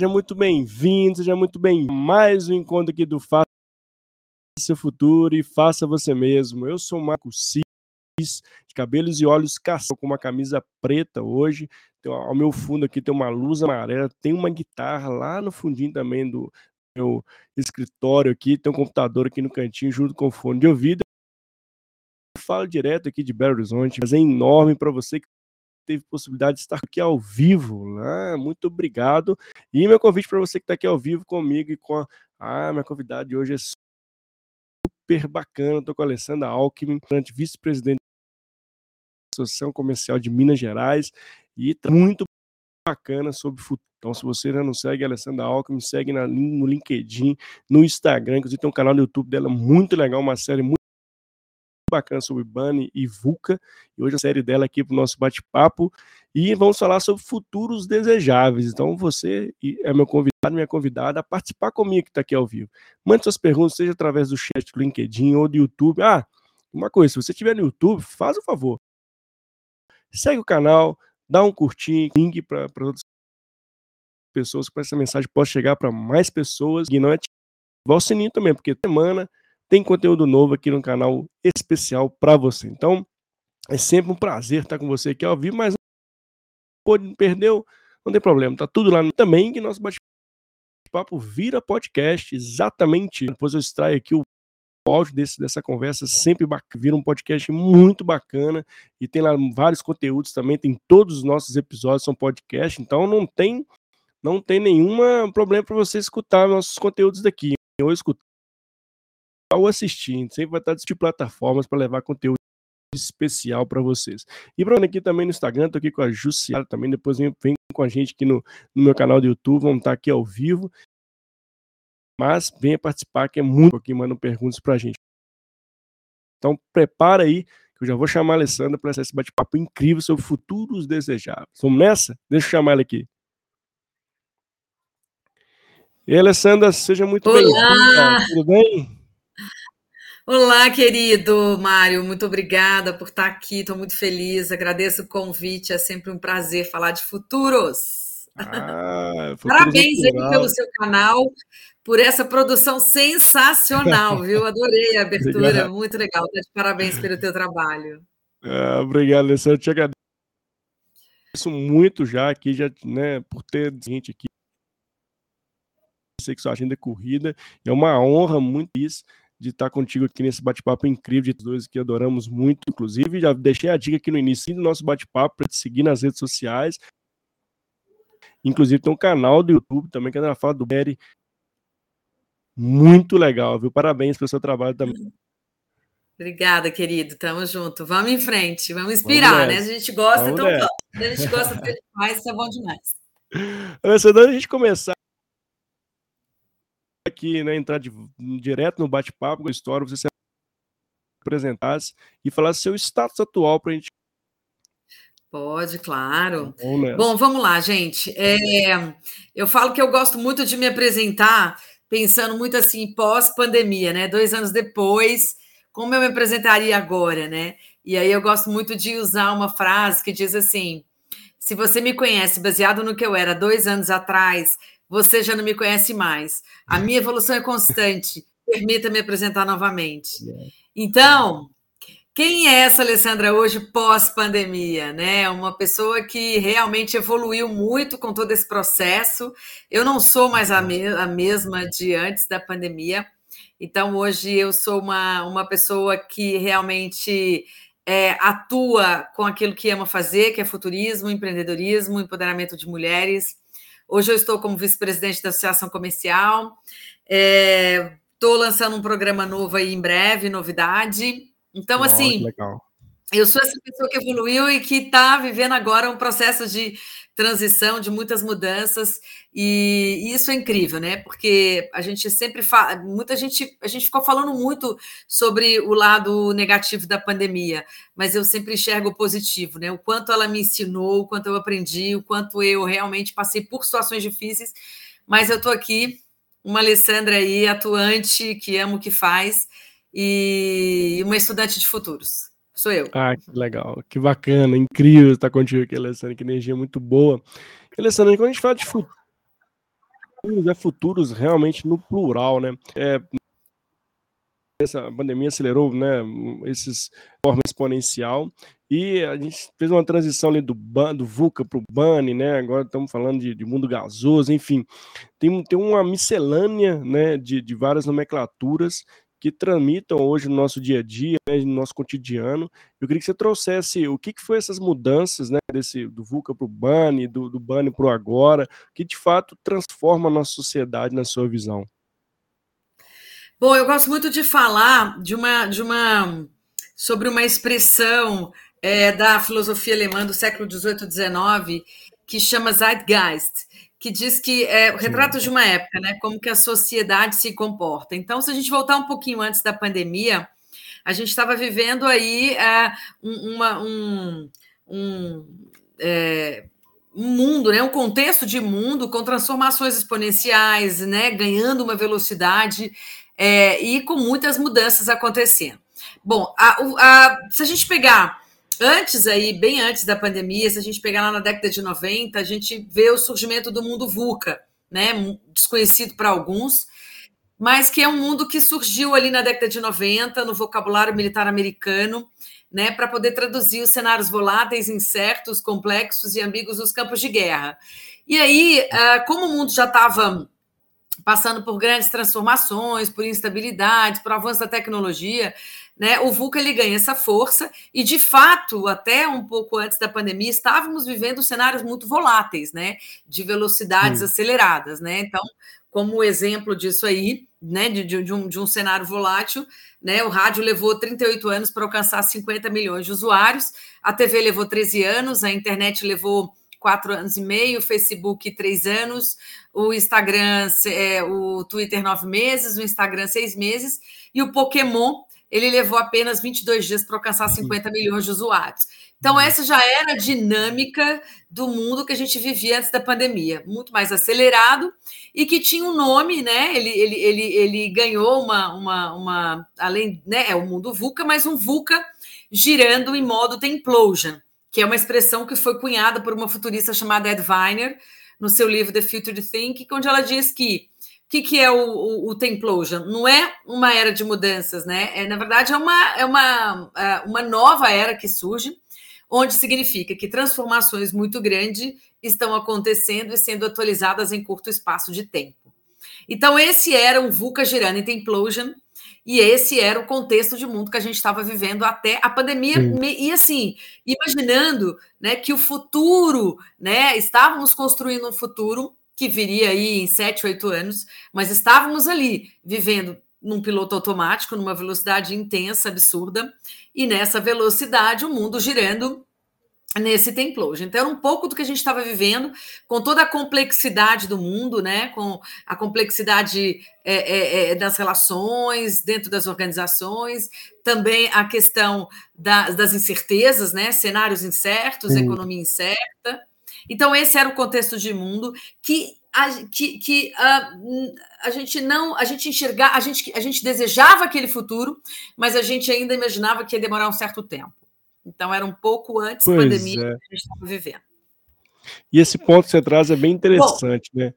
Seja muito bem-vindo, seja muito bem mais um encontro aqui do Faça Seu Futuro e Faça Você Mesmo. Eu sou o Marco Cis, de cabelos e olhos caçam com uma camisa preta hoje. Então, ao meu fundo aqui tem uma luz amarela, tem uma guitarra lá no fundinho também do meu escritório aqui, tem um computador aqui no cantinho junto com o fone de ouvido. Eu falo direto aqui de Belo Horizonte, mas é enorme para você que teve possibilidade de estar aqui ao vivo. Né? Muito obrigado. E meu convite para você que está aqui ao vivo comigo e com a. Ah, minha convidada de hoje é super bacana. Estou com a Alessandra Alckmin, vice-presidente da Associação Comercial de Minas Gerais. E tá muito bacana sobre futuro. Então, se você ainda não segue a Alessandra Alckmin, segue na, no LinkedIn, no Instagram, inclusive tem um canal no YouTube dela muito legal, uma série muito bacana sobre Bunny e Vulca. E hoje a série dela aqui para o nosso bate-papo. E vamos falar sobre futuros desejáveis. Então, você é meu convidado, minha convidada a participar comigo que está aqui ao vivo. Mande suas perguntas, seja através do chat do LinkedIn ou do YouTube. Ah, uma coisa, se você estiver no YouTube, faz o favor. Segue o canal, dá um curtir, link para outras pessoas, para essa mensagem possa chegar para mais pessoas. E não é igual o sininho também, porque semana tem conteúdo novo aqui no canal especial para você. Então, é sempre um prazer estar com você aqui ao vivo, mas pode perdeu, não tem problema, tá tudo lá também que nosso bate-papo vira podcast, exatamente. Depois eu extraio aqui o áudio desse, dessa conversa, sempre vira um podcast muito bacana e tem lá vários conteúdos também, tem todos os nossos episódios são podcast, então não tem não tem nenhum problema para você escutar nossos conteúdos daqui. Ou escutar ou assistir. sempre vai estar de plataformas para levar conteúdo especial para vocês. E para aqui também no Instagram, tô aqui com a Jussiara também, depois vem, vem com a gente aqui no, no, meu canal do YouTube, vamos estar aqui ao vivo. Mas venha participar, que é muito que mandam perguntas para a gente. Então prepara aí, que eu já vou chamar a Alessandra para esse bate-papo incrível sobre futuros desejáveis. Vamos nessa? Deixa eu chamar ela aqui. E Alessandra, seja muito bem-vinda. Tudo bem? Olá, querido Mário, muito obrigada por estar aqui, estou muito feliz, agradeço o convite, é sempre um prazer falar de futuros. Ah, Parabéns aí pelo seu canal, por essa produção sensacional, viu? Adorei a abertura, obrigado. muito legal. Tá parabéns pelo teu trabalho. Ah, obrigado, Alessandro, eu te agradeço muito já aqui, já, né, por ter gente aqui. Sei que sua agenda é corrida, é uma honra muito isso de estar contigo aqui nesse bate-papo incrível de dois que adoramos muito, inclusive. Já deixei a dica aqui no início do nosso bate-papo para te seguir nas redes sociais. Inclusive tem um canal do YouTube também que ela fala do Berry. Muito legal, viu? Parabéns pelo seu trabalho também. Obrigada, querido. Tamo junto. Vamos em frente, vamos inspirar, vamos né? A gente gosta, vamos então vamos. A gente gosta faz, isso é bom demais. Alessandro, a gente começar aqui, né, entrar de, direto no bate-papo com a história, você se apresentasse e falasse seu status atual para a gente. Pode, claro. Bom, Bom, vamos lá, gente. É, eu falo que eu gosto muito de me apresentar pensando muito assim, pós-pandemia, né? Dois anos depois, como eu me apresentaria agora, né? E aí eu gosto muito de usar uma frase que diz assim: se você me conhece baseado no que eu era dois anos atrás, você já não me conhece mais. A minha evolução é constante. Permita me apresentar novamente. Então, quem é essa Alessandra hoje pós-pandemia, né? Uma pessoa que realmente evoluiu muito com todo esse processo. Eu não sou mais a, me a mesma de antes da pandemia. Então, hoje eu sou uma, uma pessoa que realmente é, atua com aquilo que ama fazer, que é futurismo, empreendedorismo, empoderamento de mulheres. Hoje eu estou como vice-presidente da Associação Comercial. Estou é, lançando um programa novo aí em breve, novidade. Então, oh, assim, eu sou essa pessoa que evoluiu e que está vivendo agora um processo de transição, de muitas mudanças, e, isso é incrível, né? Porque a gente sempre fala, muita gente, a gente ficou falando muito sobre o lado negativo da pandemia, mas eu sempre enxergo o positivo, né? O quanto ela me ensinou, o quanto eu aprendi, o quanto eu realmente passei por situações difíceis, mas eu estou aqui, uma Alessandra aí, atuante, que ama o que faz, e uma estudante de futuros Sou eu. Ah, que legal, que bacana, incrível estar contigo aqui, Alessandra, que energia muito boa. Alessandra, quando a gente fala de futuros, é futuros realmente no plural, né? É, essa pandemia acelerou, né, esses forma exponencial e a gente fez uma transição ali do, do VUCA para o BANI, né? Agora estamos falando de, de, mundo gasoso, enfim, tem, tem uma miscelânea né, de, de várias nomenclaturas que tramitam hoje no nosso dia a dia, né, no nosso cotidiano. Eu queria que você trouxesse o que, que foi essas mudanças, né, desse, do VUCA para o BANI, do, do BANI para o agora, que de fato transforma a nossa sociedade na sua visão. Bom, eu gosto muito de falar de uma, de uma sobre uma expressão é, da filosofia alemã do século XVIII XIX que chama Zeitgeist, que diz que é o retrato de uma época, né? Como que a sociedade se comporta. Então, se a gente voltar um pouquinho antes da pandemia, a gente estava vivendo aí é, uma, um, um é, um mundo, né, um contexto de mundo com transformações exponenciais, né, ganhando uma velocidade é, e com muitas mudanças acontecendo. Bom, a, a, se a gente pegar antes aí, bem antes da pandemia, se a gente pegar lá na década de 90, a gente vê o surgimento do mundo VUCA, né, desconhecido para alguns, mas que é um mundo que surgiu ali na década de 90 no vocabulário militar americano, né, para poder traduzir os cenários voláteis, incertos, complexos e ambíguos dos campos de guerra. E aí, ah, como o mundo já estava passando por grandes transformações, por instabilidades, por avanço da tecnologia, né? O VUCA ele ganha essa força e, de fato, até um pouco antes da pandemia, estávamos vivendo cenários muito voláteis, né? De velocidades aceleradas, né? Então, como exemplo disso aí, né? De, de, um, de um cenário volátil, né? O rádio levou 38 anos para alcançar 50 milhões de usuários, a TV levou 13 anos, a internet levou quatro anos e meio, o Facebook três anos, o Instagram, é, o Twitter nove meses, o Instagram seis meses, e o Pokémon ele levou apenas 22 dias para alcançar 50 milhões de usuários. Então, uhum. essa já era a dinâmica do mundo que a gente vivia antes da pandemia, muito mais acelerado e que tinha um nome, né? Ele, ele, ele, ele ganhou uma, uma, uma além, né? É o mundo VUCA, mas um VUCA girando em modo templosion que é uma expressão que foi cunhada por uma futurista chamada Ed Weiner, no seu livro The Future Think, onde ela diz que que, que é o, o, o Templosion? Não é uma era de mudanças, né? É, na verdade, é uma, é uma, é uma nova era que surge, onde significa que transformações muito grandes estão acontecendo e sendo atualizadas em curto espaço de tempo. Então, esse era um VUCA girando em Templosion, e esse era o contexto de mundo que a gente estava vivendo até a pandemia. Sim. E assim, imaginando né, que o futuro, né? Estávamos construindo um futuro que viria aí em sete, oito anos, mas estávamos ali vivendo num piloto automático, numa velocidade intensa, absurda, e nessa velocidade o mundo girando nesse templo. Então, era um pouco do que a gente estava vivendo, com toda a complexidade do mundo, né? com a complexidade é, é, é, das relações dentro das organizações, também a questão da, das incertezas, né? cenários incertos, Sim. economia incerta. Então, esse era o contexto de mundo que a, que, que a, a gente não, a gente enxergar, a gente, a gente desejava aquele futuro, mas a gente ainda imaginava que ia demorar um certo tempo. Então, era um pouco antes da pandemia é. que a gente estava vivendo. E esse ponto que você traz é bem interessante, Bom, né?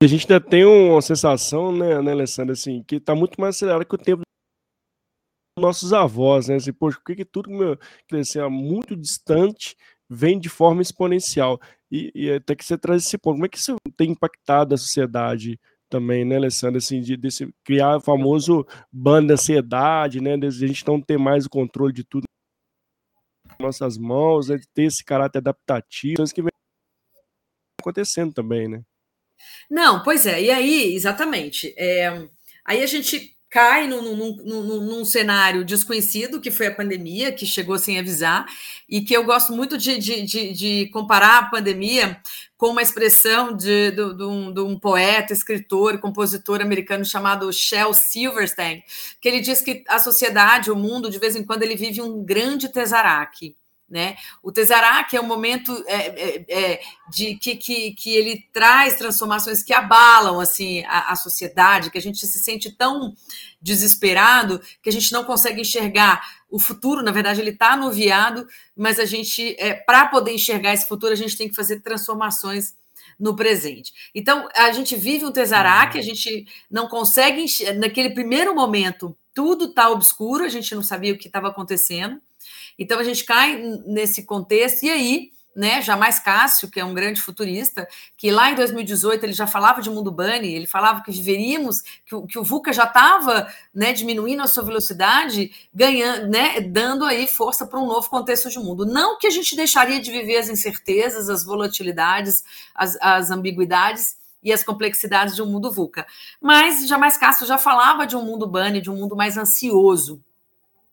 E a gente ainda tem uma sensação, né, né Alessandra, assim, que está muito mais acelerado que o tempo dos nossos avós, né? Assim, poxa, por que, que tudo que assim, é muito distante vem de forma exponencial? E, e, até que você traz esse ponto, como é que isso tem impactado a sociedade também, né, Alessandra, assim, de, de criar o famoso banda ansiedade, né, de a gente não ter mais o controle de tudo nossas mãos, né, ter esse caráter adaptativo, que vem acontecendo também, né? Não, pois é, e aí, exatamente. É, aí a gente cai num, num, num, num, cenário desconhecido, que foi a pandemia, que chegou sem avisar, e que eu gosto muito de, de, de, de comparar a pandemia com uma expressão de, de, de, um, de um poeta, escritor compositor americano chamado Shel Silverstein, que ele diz que a sociedade, o mundo, de vez em quando, ele vive um grande tesaraque. Né? O Tesseract é um momento é, é, é, de que, que, que ele traz transformações que abalam assim a, a, sociedade, que a gente se sente tão desesperado que a gente não consegue enxergar o futuro. Na verdade, ele está anuviado, mas a gente, é, para poder enxergar esse futuro, a gente tem que fazer transformações no presente. Então, a gente vive um Tesseract, a gente não consegue, naquele primeiro momento, tudo está obscuro, a gente não sabia o que estava acontecendo. Então a gente cai nesse contexto, e aí, né, Jamais Cássio, que é um grande futurista, que lá em 2018 ele já falava de mundo bunny, ele falava que viveríamos, que, o, que o VUCA já estava né, diminuindo a sua velocidade, ganhando, né, dando aí força para um novo contexto de mundo. Não que a gente deixaria de viver as incertezas, as volatilidades, as, as ambiguidades, e as complexidades de um mundo VUCA. Mas Jamais Cássio já falava de um mundo bunny, de um mundo mais ansioso,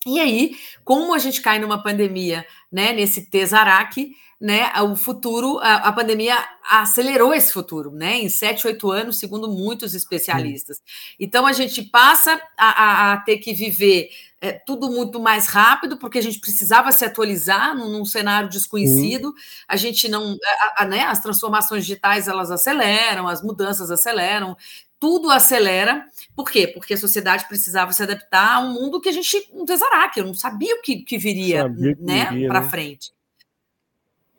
e aí, como a gente cai numa pandemia, né, nesse Tesarac, né, o futuro, a, a, pandemia acelerou esse futuro, né, em 7, 8 anos, segundo muitos especialistas. Então, a gente passa a, a, a ter que viver é, tudo muito mais rápido, porque a gente precisava se atualizar num, num cenário desconhecido, a gente não, né, as transformações digitais, elas aceleram, as mudanças aceleram, tudo acelera. Por quê? Porque a sociedade precisava se adaptar a um mundo que a gente não tesará, que eu não sabia o que, que viria, né, para né? frente.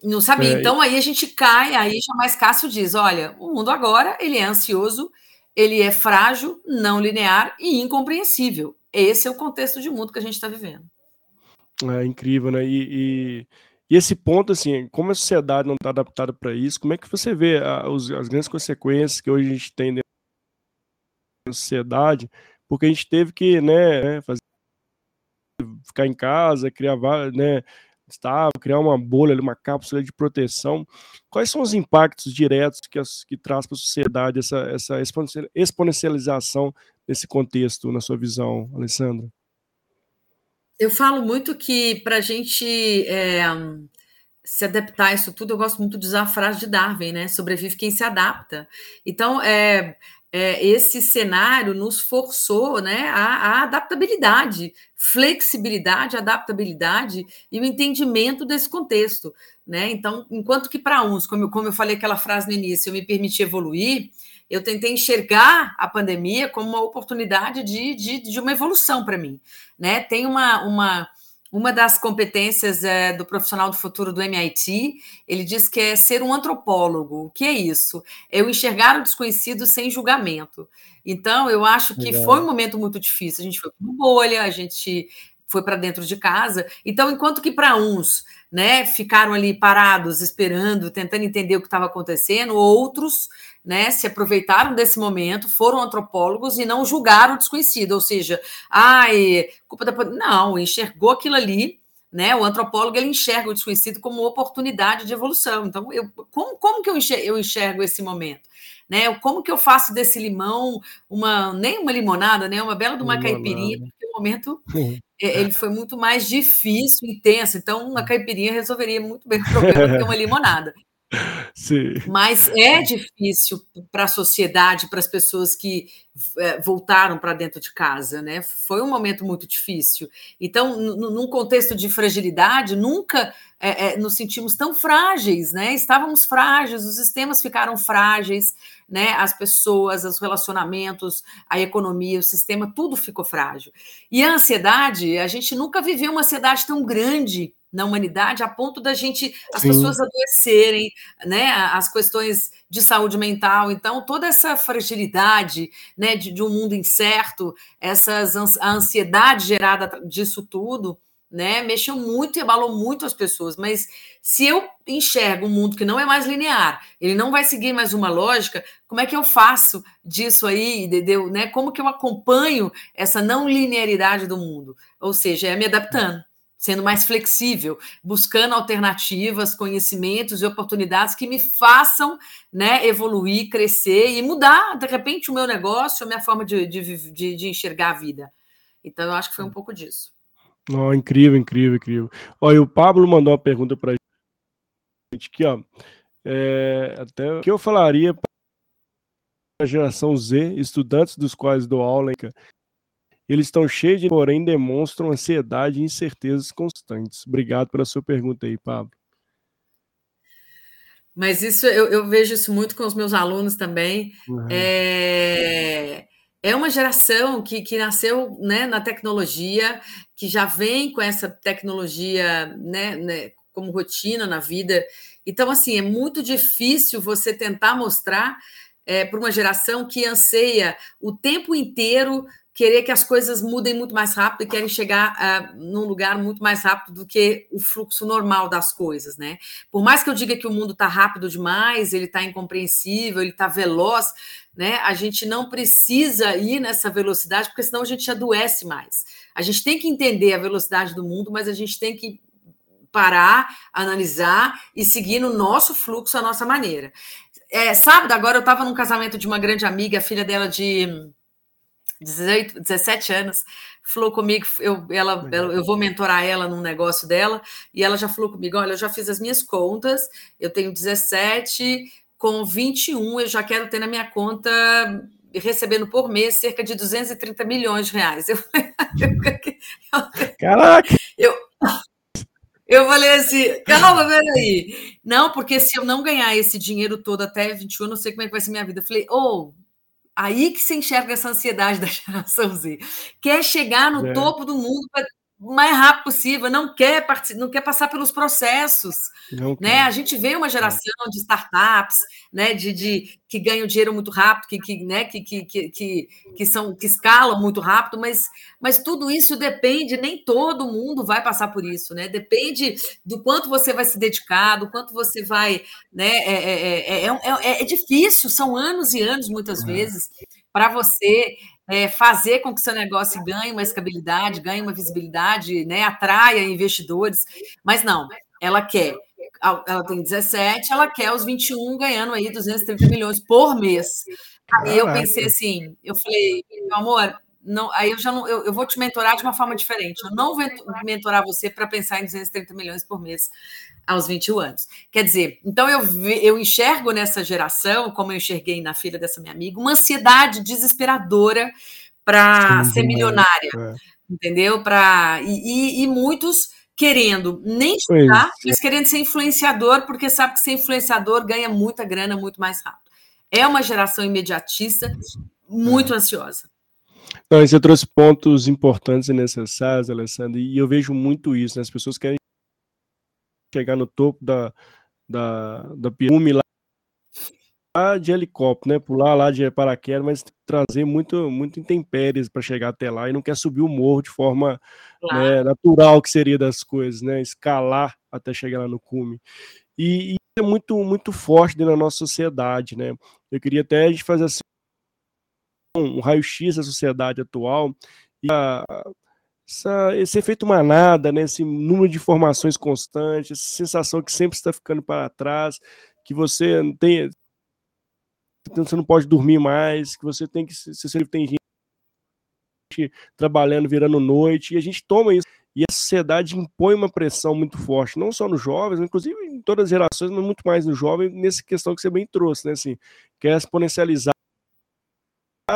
Não sabia. É, então aí a gente cai, aí jamais Cássio diz: olha, o mundo agora ele é ansioso, ele é frágil, não linear e incompreensível. Esse é o contexto de mundo que a gente está vivendo. É incrível, né? E, e, e, esse ponto, assim, como a sociedade não está adaptada para isso, como é que você vê a, os, as grandes consequências que hoje a gente tem sociedade, porque a gente teve que, né, né, fazer, ficar em casa, criar, né, estável, criar uma bolha, uma cápsula de proteção. Quais são os impactos diretos que, as, que traz para a sociedade essa, essa exponencialização desse contexto, na sua visão, Alessandra? Eu falo muito que para a gente é, se adaptar a isso tudo, eu gosto muito de usar a frase de Darwin, né? Sobrevive quem se adapta. Então, é, é, esse cenário nos forçou né, a, a, adaptabilidade, flexibilidade, adaptabilidade e o entendimento desse contexto. Né? Então, enquanto que para uns, como eu, como eu falei aquela frase no início, eu me permiti evoluir, eu tentei enxergar a pandemia como uma oportunidade de, de, de uma evolução para mim. Né? Tem uma, uma uma das competências é, do profissional do futuro do MIT, ele diz que é ser um antropólogo. O que é isso? É o enxergar o desconhecido sem julgamento. Então, eu acho que Legal. foi um momento muito difícil. A gente foi para bolha, a gente foi para dentro de casa. Então, enquanto que para uns, né, ficaram ali parados, esperando, tentando entender o que estava acontecendo, outros né, se aproveitaram desse momento, foram antropólogos e não julgaram o desconhecido, ou seja, ai, culpa da não, enxergou aquilo ali, né? O antropólogo ele enxerga o desconhecido como oportunidade de evolução. Então, eu, como, como que eu enxergo, eu enxergo esse momento? Né? Como que eu faço desse limão uma nem uma limonada, né? Uma bela de uma limonada. caipirinha, porque o momento é, ele foi muito mais difícil, intenso. Então, uma caipirinha resolveria muito bem o problema do que uma limonada. Sim. Mas é difícil para a sociedade, para as pessoas que é, voltaram para dentro de casa, né? Foi um momento muito difícil. Então, num contexto de fragilidade, nunca é, é, nos sentimos tão frágeis, né? Estávamos frágeis, os sistemas ficaram frágeis, né? As pessoas, os relacionamentos, a economia, o sistema, tudo ficou frágil. E a ansiedade, a gente nunca viveu uma ansiedade tão grande na humanidade a ponto da gente as Sim. pessoas adoecerem, né? As questões de saúde mental, então toda essa fragilidade, né, de, de um mundo incerto, essas a ansiedade gerada disso tudo, né, mexeu muito e abalou muito as pessoas. Mas se eu enxergo um mundo que não é mais linear, ele não vai seguir mais uma lógica, como é que eu faço disso aí, entendeu? Né? Como que eu acompanho essa não linearidade do mundo? Ou seja, é me adaptando sendo mais flexível, buscando alternativas, conhecimentos e oportunidades que me façam né, evoluir, crescer e mudar, de repente, o meu negócio, a minha forma de, de, de, de enxergar a vida. Então, eu acho que foi um pouco disso. Oh, incrível, incrível, incrível. Olha, o Pablo mandou uma pergunta para gente aqui, ó. É, até o que eu falaria para a geração Z, estudantes dos quais dou aula, Eles estão cheios de, porém, demonstram ansiedade e incertezas constantes. Obrigado pela sua pergunta aí, Pablo. Mas isso eu, eu vejo isso muito com os meus alunos também. Uhum. É, é uma geração que, que nasceu né, na tecnologia, que já vem com essa tecnologia né, né, como rotina na vida. Então, assim, é muito difícil você tentar mostrar é, para uma geração que anseia o tempo inteiro querer que as coisas mudem muito mais rápido e querem chegar uh, num lugar muito mais rápido do que o fluxo normal das coisas, né? Por mais que eu diga que o mundo está rápido demais, ele está incompreensível, ele está veloz, né? A gente não precisa ir nessa velocidade, porque senão a gente adoece mais. A gente tem que entender a velocidade do mundo, mas a gente tem que parar, analisar e seguir no nosso fluxo, a nossa maneira. É, sábado, agora eu estava num casamento de uma grande amiga, filha dela de 18, 17 anos, falou comigo, eu, ela, ela, eu vou mentorar ela num negócio dela, e ela já falou comigo: olha, eu já fiz as minhas contas, eu tenho 17, com 21 eu já quero ter na minha conta recebendo por mês cerca de 230 milhões de reais. Eu, eu, Caraca! Eu, eu falei assim, calma, peraí. Não, porque se eu não ganhar esse dinheiro todo até 21, eu não sei como é que vai ser minha vida. Eu falei, ô, oh, Aí que se enxerga essa ansiedade da geração Z. Quer chegar no é. topo do mundo para mais rápido possível, não quer, não quer passar pelos processos. né? A gente vê uma geração de startups né? de, de que ganham dinheiro muito rápido, que, que, né? que, que, que, que, são, que escalam muito rápido, mas, mas tudo isso depende, nem todo mundo vai passar por isso, né? Depende do quanto você vai se dedicar, do quanto você vai. Né? É, é, é, é difícil, são anos e anos, muitas vezes, para você é, fazer com que seu negócio ganhe uma escabilidade, ganhe uma visibilidade, né, atraia investidores, mas não, ela quer, ela tem 17, ela quer os 21 ganhando aí 230 milhões por mês. Aí eu pensei assim, eu falei, meu amor, não, aí eu já não, eu, eu vou te mentorar de uma forma diferente. Eu não vou mentorar você para pensar em 230 milhões por mês aos 21 anos. Quer dizer, então eu, eu enxergo nessa geração, como eu enxerguei na filha dessa minha amiga, uma ansiedade desesperadora para ser milionária, é. entendeu? Para e, e, e, muitos querendo nem estudar, mas querendo ser influenciador, porque sabe que ser influenciador ganha muita grana muito mais rápido. É uma geração imediatista, muito é. ansiosa. Então, você trouxe pontos importantes e necessários, Alessandro, e eu vejo muito isso, né? as pessoas querem chegar no topo da, da, da pirâmide lá de helicóptero, né? Pular lá de paraquedas, mas trazer muito, muito intempéries para chegar até lá e não quer subir o morro de forma claro. né, natural que seria das coisas, né? Escalar até chegar lá no cume. E, e é muito, muito forte dentro da nossa sociedade, né? Eu queria até a gente fazer assim, um raio-x da sociedade atual e a, essa, esse efeito manada, né, esse número de informações constantes, essa sensação que sempre está ficando para trás, que você tem, você não pode dormir mais, que você tem que, você sempre tem gente trabalhando, virando noite, e a gente toma isso. E a sociedade impõe uma pressão muito forte, não só nos jovens, inclusive em todas as gerações, mas muito mais no jovem, nessa questão que você bem trouxe, né? Assim, quer exponencializar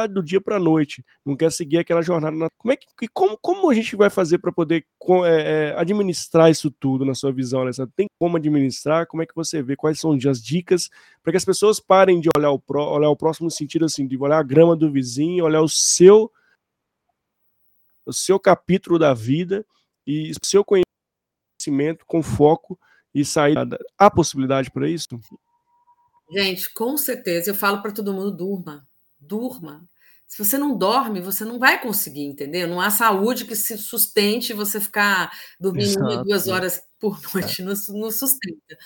do dia para a noite, não quer seguir aquela jornada. Na... Como, é que, como, como a gente vai fazer para poder é, é, administrar isso tudo na sua visão, Alessandro? Tem como administrar? Como é que você vê? Quais são as dicas para que as pessoas parem de olhar o, pro, olhar o próximo sentido assim, de olhar a grama do vizinho, olhar o seu o seu capítulo da vida e o seu conhecimento com foco e sair. Há possibilidade para isso? Gente, com certeza. Eu falo para todo mundo: durma durma. Se você não dorme, você não vai conseguir, entendeu? Não há saúde que se sustente você ficar dormindo Exato. uma, duas horas por noite, não, não sustenta.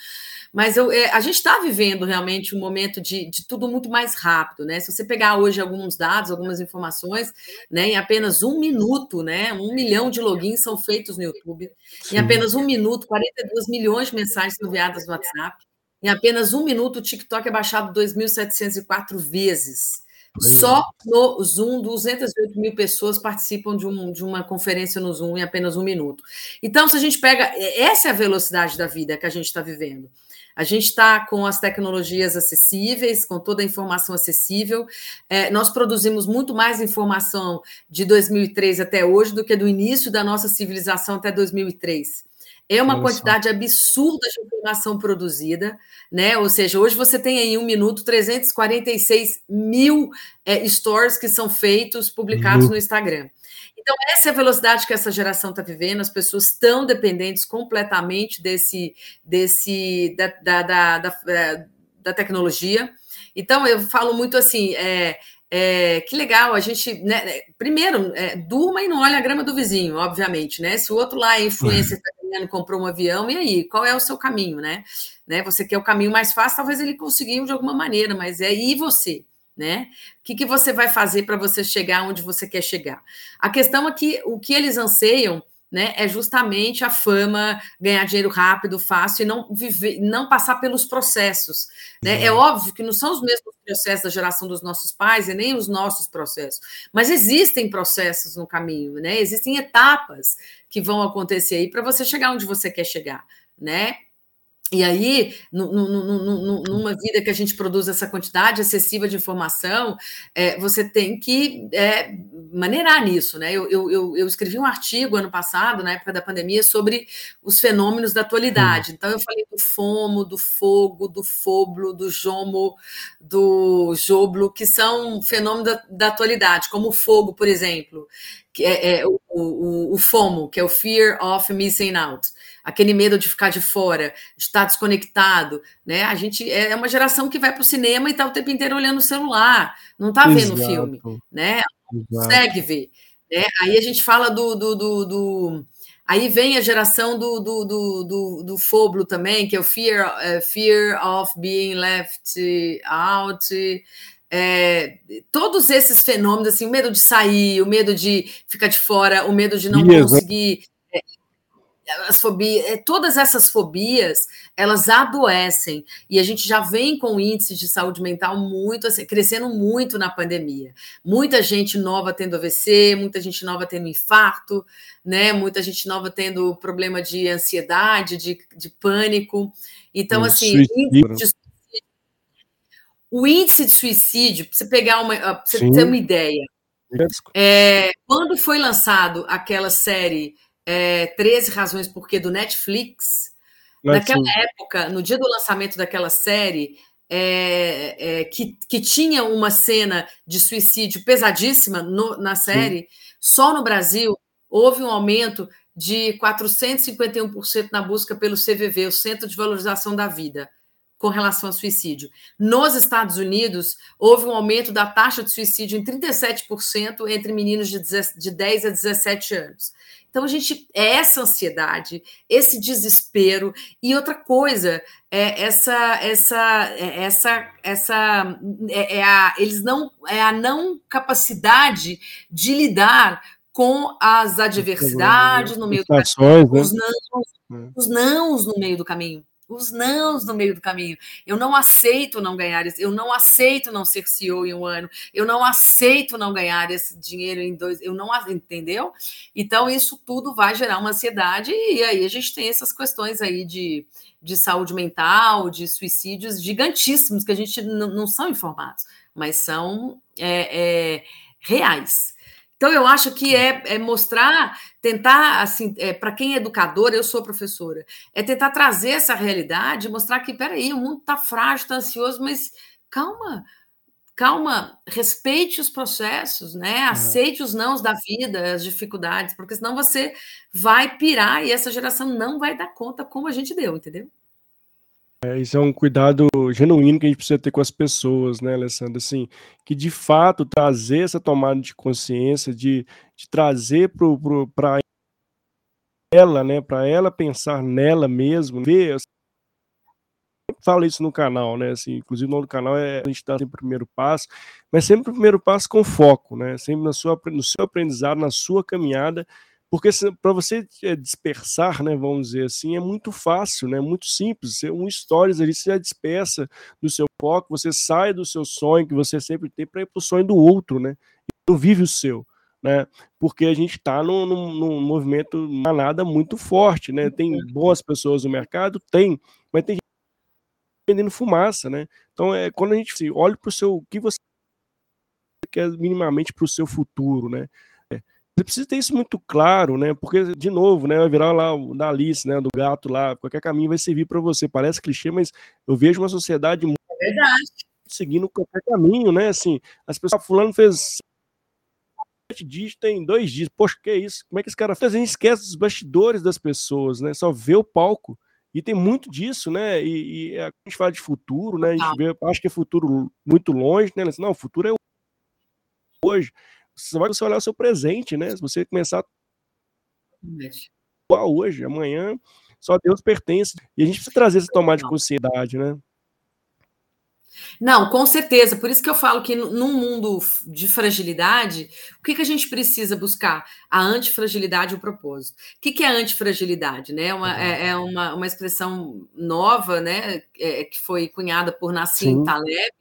Mas eu, é, a gente está vivendo realmente um momento de, de tudo muito mais rápido, né? Se você pegar hoje alguns dados, algumas informações, né, em apenas um minuto, né, um milhão de logins são feitos no YouTube, Sim. em apenas um minuto, 42 milhões de mensagens são enviadas no WhatsApp, em apenas um minuto o TikTok é baixado 2.704 vezes. Só no Zoom, 208 mil pessoas participam de, um, de uma conferência no Zoom em apenas um minuto. Então, se a gente pega. Essa é a velocidade da vida que a gente está vivendo. A gente está com as tecnologias acessíveis, com toda a informação acessível. É, nós produzimos muito mais informação de 2003 até hoje do que do início da nossa civilização até 2003. É uma quantidade absurda de informação produzida, né? Ou seja, hoje você tem aí um minuto 346 mil é, stories que são feitos, publicados uhum. no Instagram. Então, essa é a velocidade que essa geração está vivendo, as pessoas estão dependentes completamente desse, desse da, da, da, da, é, da tecnologia. Então, eu falo muito assim, é, é, que legal, a gente, né, primeiro, é, durma e não olha a grama do vizinho, obviamente, né? Se o outro lá é influencer, comprou um avião, e aí, qual é o seu caminho, né? né? Você quer o caminho mais fácil, talvez ele conseguiu de alguma maneira, mas é e você? né? O que, que você vai fazer para você chegar onde você quer chegar? A questão é que o que eles anseiam né, é justamente a fama, ganhar dinheiro rápido, fácil e não viver, não passar pelos processos. Né? É óbvio que não são os mesmos processos da geração dos nossos pais e nem os nossos processos, mas existem processos no caminho, né? Existem etapas que vão acontecer aí para você chegar onde você quer chegar, né? E aí, numa vida que a gente produz essa quantidade excessiva de informação, é, você tem que é, maneirar nisso, né? Eu, eu, eu, escrevi um artigo ano passado, na época da pandemia, sobre os fenômenos da atualidade. Então, eu falei do FOMO, do fogo, do foblo, do jomo, do joblo, que são fenômenos da, da atualidade, como o fogo, por exemplo, que é, é o, o, o FOMO, que é o Fear of Missing Out aquele medo de ficar de fora, de estar desconectado, né? A gente é uma geração que vai para o cinema e está o tempo inteiro olhando o celular, não está vendo o filme, né? Não consegue ver. Né? Aí a gente fala do, do, do, do... Aí vem a geração do, do, do, do, do Foblo também, que é o fear, uh, fear of being left out. É, todos esses fenômenos, assim, o medo de sair, o medo de ficar de fora, o medo de não né? conseguir as fobias, é, todas essas fobias, elas adoecem e a gente já vem com índice de saúde mental muito assim, crescendo muito na pandemia. Muita gente nova tendo AVC, muita gente nova tendo infarto, né? Muita gente nova tendo problema de ansiedade, de, de pânico. Então, assim, índice de o índice de suicídio, para você pegar uma, pra você ter uma ideia, é, quando foi lançado aquela série é, 13 Razões Porque do Netflix. Naquela época, no dia do lançamento daquela série, é, é, que, que tinha uma cena de suicídio pesadíssima no, na série, Sim. só no Brasil houve um aumento de 451% na busca pelo CVV, o Centro de Valorização da Vida, com relação ao suicídio. Nos Estados Unidos, houve um aumento da taxa de suicídio em 37% entre meninos de 10 a 17 anos. Então, a gente é essa ansiedade, esse desespero e outra coisa é essa essa é essa essa é, é a eles não é a não capacidade de lidar com as adversidades no meio do caminho, né? os não, os nãos no meio do caminho os nãos no meio do caminho. Eu não aceito não ganhar eu não aceito não ser CEO em um ano, eu não aceito não ganhar esse dinheiro em dois, eu não entendeu? Então, isso tudo vai gerar uma ansiedade, e aí a gente tem essas questões aí de, de saúde mental, de suicídios gigantíssimos que a gente não são informados, mas são é, é, reais. Então, eu acho que é, é mostrar, tentar, assim, é, para quem é educador, eu sou professora, é tentar trazer essa realidade, mostrar que, peraí, o mundo está frágil, está ansioso, mas calma, calma, respeite os processos, né? Aceite os nãos da vida, as dificuldades, porque senão você vai pirar e essa geração não vai dar conta como a gente deu, entendeu? É, isso é um cuidado genuíno que a gente precisa ter com as pessoas, né, Alessandra? Assim, que de fato trazer essa tomada de consciência, de, de trazer para ela, né, para ela pensar nela mesmo, ver. Eu falo isso no canal, né? Assim, inclusive o nome do canal é a gente dá sempre o primeiro passo, mas sempre o primeiro passo com foco, né? Sempre na sua, no seu aprendizado, na sua caminhada porque para você eh, dispersar, né, vamos dizer assim, é muito fácil, né, muito simples. Um stories ali você já dispersa do seu foco, você sai do seu sonho que você sempre tem para ir para o sonho do outro, né? E não vive o seu. Né? Porque a gente está num, num, num, movimento manada muito forte, né? Tem boas pessoas no mercado, tem, mas tem vendendo fumaça, né? Então, é quando a gente assim, olha para o seu, o que você quer minimamente para o seu futuro, né? É, você precisa ter isso muito claro, né? Porque, de novo, né? Vai virar lá o da Alice, né? Do gato lá, qualquer caminho vai servir para você. Parece clichê, mas eu vejo uma sociedade muito é verdade. seguindo qualquer caminho, né? Assim, as pessoas, ah, fulano fez sete dígitos em dois dias. Poxa, que é isso? Como é que esse cara fez? A gente esquece dos bastidores das pessoas, né? Só vê o palco. E tem muito disso, né? E, e a gente fala de futuro, né? A gente vê, acho que é futuro muito longe, né? Não, o futuro é hoje. Você vai olhar o seu presente, né? Se você começar igual hoje, amanhã, só Deus pertence. E a gente precisa trazer essa tomada de consciência, né? Não, com certeza. Por isso que eu falo que num mundo de fragilidade, o que, que a gente precisa buscar? A antifragilidade e o propósito. O que, que é antifragilidade? Né? Uma, é, é uma, uma expressão nova, né? É, que foi cunhada por Nassim Sim. Taleb,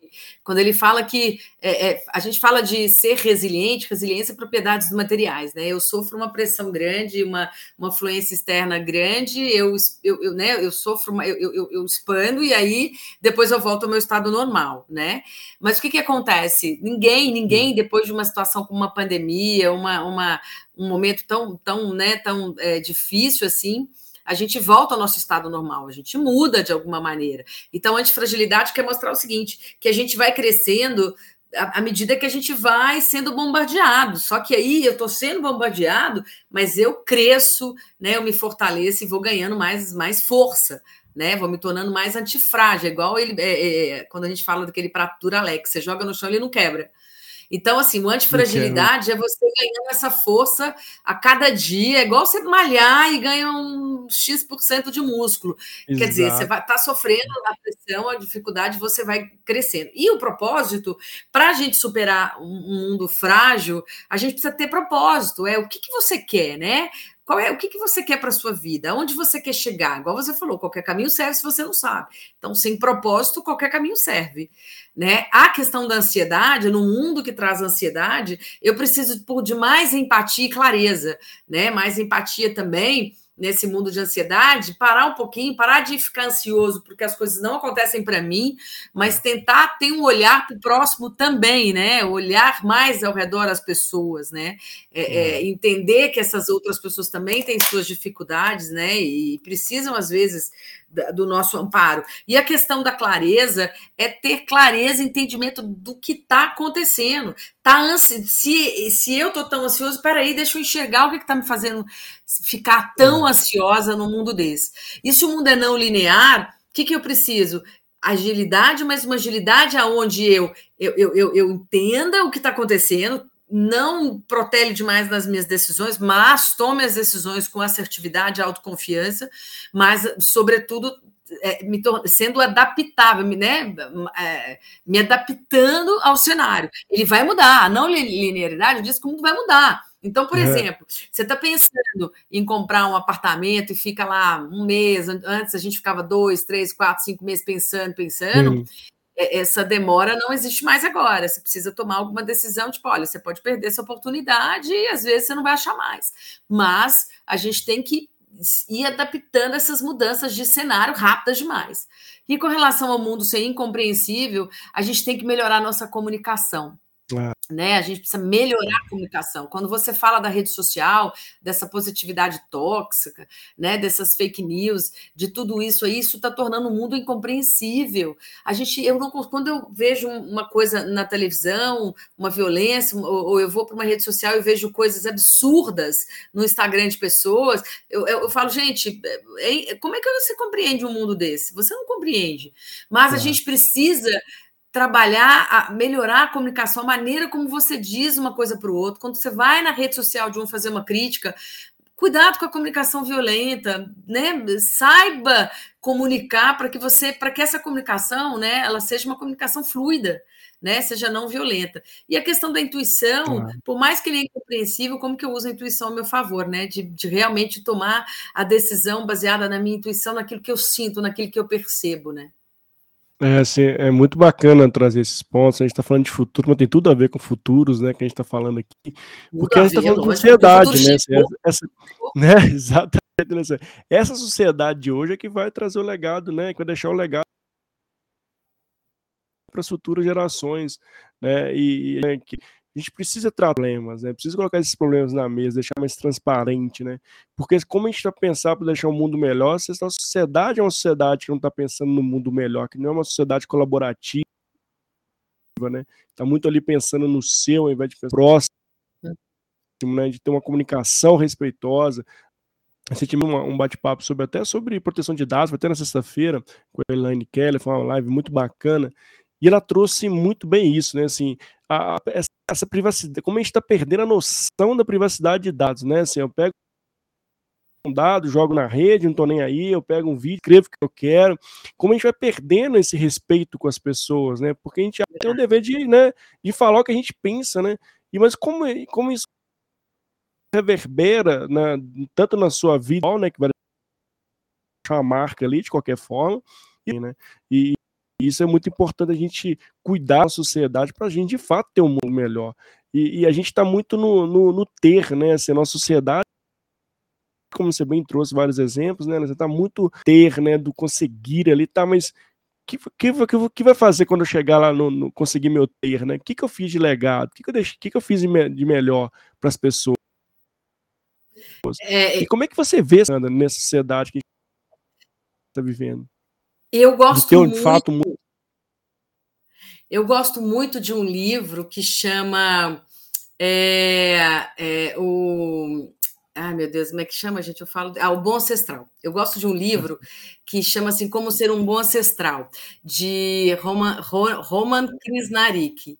quando ele fala que é, é, a gente fala de ser resiliente, resiliência é propriedades materiais, né? Eu sofro uma pressão grande, uma, uma fluência externa grande, eu, eu, eu né, eu sofro, uma, eu, eu, eu expando e aí depois eu volto ao meu estado normal, né? Mas o que, que acontece? Ninguém, ninguém, hum. depois de uma situação como uma pandemia, uma, uma, um momento tão, tão, né, tão é, difícil assim, a gente volta ao nosso estado normal, a gente muda de alguma maneira. Então, a antifragilidade quer mostrar o seguinte: que a gente vai crescendo à medida que a gente vai sendo bombardeado. Só que aí eu estou sendo bombardeado, mas eu cresço, né? Eu me fortaleço e vou ganhando mais, mais força. Né, vou me tornando mais antifrágil, igual ele é, é, quando a gente fala daquele prato Duralex, você joga no chão ele não quebra. Então, assim, o antifragilidade é você ganhando essa força a cada dia, é igual você malhar e ganha um X% de músculo. Exato. Quer dizer, você vai estar tá sofrendo a pressão, a dificuldade, você vai crescendo. E o propósito, para a gente superar um mundo frágil, a gente precisa ter propósito. É o que, que você quer, né? Qual é o que, que você quer para sua vida? Onde você quer chegar? Igual você falou, qualquer caminho serve se você não sabe. Então, sem propósito, qualquer caminho serve. Né? A questão da ansiedade, no mundo que traz ansiedade, eu preciso de mais empatia e clareza, né? Mais empatia também nesse mundo de ansiedade, parar um pouquinho, parar de ficar ansioso porque as coisas não acontecem para mim, mas tentar ter um olhar para o próximo também, né? Olhar mais ao redor as pessoas, né? É, é, entender que essas outras pessoas também têm suas dificuldades, né? E precisam às vezes do nosso amparo. E a questão da clareza é ter clareza, entendimento do que está acontecendo. Tá ansi... se, se eu estou tão ansioso, peraí, deixa eu enxergar o que está me fazendo ficar tão uhum. ansiosa no mundo desse. E se o mundo é não linear, o que, que eu preciso? Agilidade, mas uma agilidade aonde eu, eu, eu, eu, eu entenda o que está acontecendo, não protele demais nas minhas decisões, mas tome as decisões com assertividade, autoconfiança, mas, sobretudo, é, me sendo adaptável, né? É, me adaptando ao cenário. Ele vai mudar, a não linearidade diz que o mundo vai mudar. Então, por é. exemplo, você está pensando em comprar um apartamento e fica lá um mês, antes a gente ficava dois, três, quatro, cinco meses pensando, pensando. Hum essa demora não existe mais agora. Você precisa tomar alguma decisão, tipo, olha, você pode perder essa oportunidade e às vezes você não vai achar mais. Mas a gente tem que ir adaptando essas mudanças de cenário rápidas demais. E com relação ao mundo ser incompreensível, a gente tem que melhorar nossa comunicação. É. Né? A gente precisa melhorar a comunicação. Quando você fala da rede social, dessa positividade tóxica, né? dessas fake news, de tudo isso aí, isso está tornando o mundo incompreensível. A gente, eu não, quando eu vejo uma coisa na televisão, uma violência, ou, ou eu vou para uma rede social e vejo coisas absurdas no Instagram de pessoas, eu, eu, eu falo, gente, é, como é que você compreende um mundo desse? Você não compreende. Mas é. a gente precisa trabalhar, a melhorar a comunicação, a maneira como você diz uma coisa para o outro. Quando você vai na rede social de um fazer uma crítica, cuidado com a comunicação violenta, né? Saiba comunicar para que você, para que essa comunicação, né, ela seja uma comunicação fluida, né, seja não violenta. E a questão da intuição, por mais que ele é incompreensível, como que eu uso a intuição a meu favor, né, de, de realmente tomar a decisão baseada na minha intuição, naquilo que eu sinto, naquilo que eu percebo, né? É, assim, é muito bacana trazer esses pontos. A gente está falando de futuro, mas tem tudo a ver com futuros, né? Que a gente está falando aqui. Porque a gente está falando de sociedade, né? Assim, essa, né? Exatamente. Essa sociedade de hoje é que vai trazer o legado, né? Que vai deixar o legado para as futuras gerações, né? E, e que a gente precisa tratar problemas, né? Precisa colocar esses problemas na mesa, deixar mais transparente, né? Porque como a gente está pensando para deixar o mundo melhor, se a sociedade é uma sociedade que não está pensando no mundo melhor, que não é uma sociedade colaborativa, né? Está muito ali pensando no seu, ao invés de pensar próximo, né? De ter uma comunicação respeitosa. Você tinha um bate-papo sobre até sobre proteção de dados, até na sexta-feira, com a Elaine Keller, foi uma live muito bacana. E ela trouxe muito bem isso, né? Assim, a, essa, essa, privacidade, como a gente está perdendo a noção da privacidade de dados, né? Assim, eu pego um dado, jogo na rede, não estou nem aí, eu pego um vídeo, escrevo o que eu quero. Como a gente vai perdendo esse respeito com as pessoas, né? Porque a gente tem o dever de, né, de falar o que a gente pensa, né? E mas como, como isso reverbera na, tanto na sua vida, né, que vai deixar uma marca ali de qualquer forma, e, né? E, isso é muito importante a gente cuidar da sociedade para a gente de fato ter um mundo melhor. E, e a gente está muito no, no, no, ter, né? Assim, a nossa sociedade, como você bem trouxe vários exemplos, né? Você está muito ter, né? Do conseguir ali, tá? Mas que, que, que, que vai fazer quando eu chegar lá no, no conseguir meu ter, né? O que, que eu fiz de legado? O que, que, eu, deixo, que, que eu fiz de, me, de melhor para as pessoas? É, e como é que você vê Sandra, nessa sociedade que a gente está vivendo? Eu gosto de muito. Fato, muito... Eu gosto muito de um livro que chama é, é, o Ai, meu Deus, como é que chama, gente? Eu falo. Ah, o Bom Ancestral. Eu gosto de um livro que chama assim Como Ser um Bom Ancestral, de Roman, Roman Krishnarik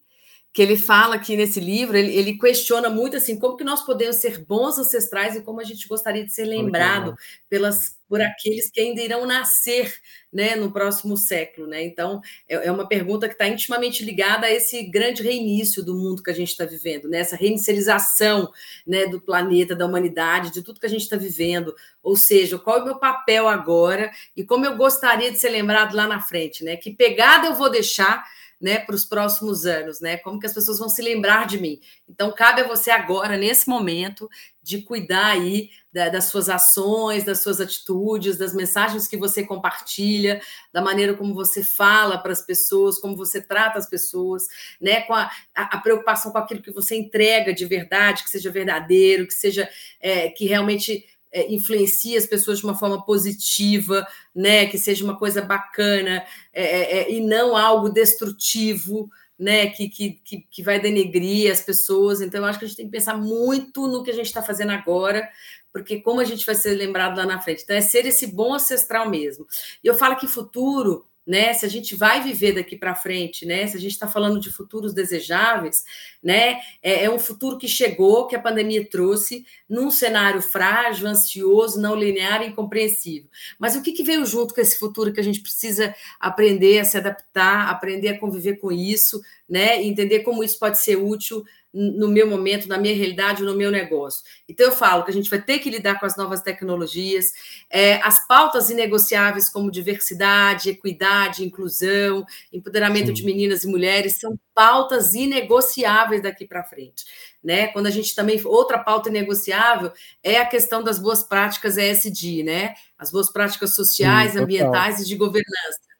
que ele fala aqui nesse livro, ele, ele, questiona muito assim como que nós podemos ser bons ancestrais e como a gente gostaria de ser lembrado pelas por aqueles que ainda irão nascer né, no próximo século. Né? Então, é, é uma pergunta que está intimamente ligada a esse grande reinício do mundo que a gente está vivendo, né? essa reinicialização né, do planeta, da humanidade, de tudo que a gente está vivendo. Ou seja, qual é o meu papel agora e como eu gostaria de ser lembrado lá na frente, né? Que pegada eu vou deixar né, para os próximos anos, né? Como que as pessoas vão se lembrar de mim? Então, cabe a você agora, nesse momento, de cuidar aí da, das suas ações, das suas atitudes, das mensagens que você compartilha, da maneira como você fala para as pessoas, como você trata as pessoas, né? Com a, a, a, preocupação com aquilo que você entrega de verdade, que seja verdadeiro, que seja é, que realmente é, influencie as pessoas de uma forma positiva, né? Que seja uma coisa bacana é, é, é, e não algo destrutivo, né? Que, que, que, vai denegrir as pessoas. Então, eu acho que a gente tem que pensar muito no que a gente está fazendo agora, porque como a gente vai ser lembrado lá na frente. Então, é ser esse bom ancestral mesmo. E eu falo que futuro né? Se a gente vai viver daqui para frente, né? Se a gente está falando de futuros desejáveis, né? É, é, um futuro que chegou, que a pandemia trouxe, num cenário frágil, ansioso, não linear e incompreensível. Mas o que, que veio junto com esse futuro que a gente precisa aprender a se adaptar, aprender a conviver com isso, né? E entender como isso pode ser útil no meu momento, na minha realidade, no meu negócio. Então, eu falo que a gente vai ter que lidar com as novas tecnologias, é, as pautas inegociáveis como diversidade, equidade, inclusão, empoderamento Sim. de meninas e mulheres, são pautas inegociáveis daqui para frente. Né? Quando a gente também. Outra pauta inegociável é a questão das boas práticas ESG, né? As boas práticas sociais, Sim, ambientais e de governança.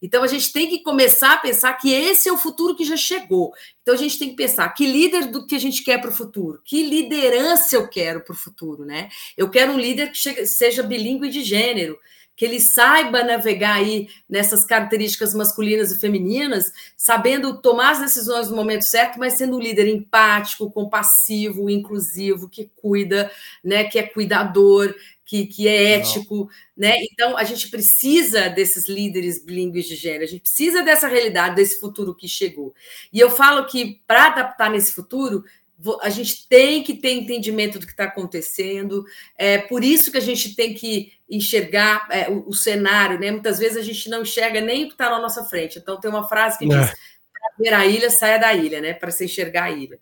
Então a gente tem que começar a pensar que esse é o futuro que já chegou. Então a gente tem que pensar que líder do que a gente quer para o futuro, que liderança eu quero para o futuro, né? Eu quero um líder que chegue, seja bilíngue de gênero, que ele saiba navegar aí nessas características masculinas e femininas, sabendo tomar as decisões no momento certo, mas sendo um líder empático, compassivo, inclusivo, que cuida, né, que é cuidador, que, que é ético, Não. né? Então a gente precisa desses líderes bilíngues de gênero, a gente precisa dessa realidade, desse futuro que chegou. E eu falo que para adaptar nesse futuro, a gente tem que ter entendimento do que está acontecendo, é por isso que a gente tem que enxergar é, o, o, cenário, né? Muitas vezes a gente não enxerga nem o que está na nossa frente. Então tem uma frase que é. diz: para ver a ilha, saia da ilha, né? Para se enxergar a ilha.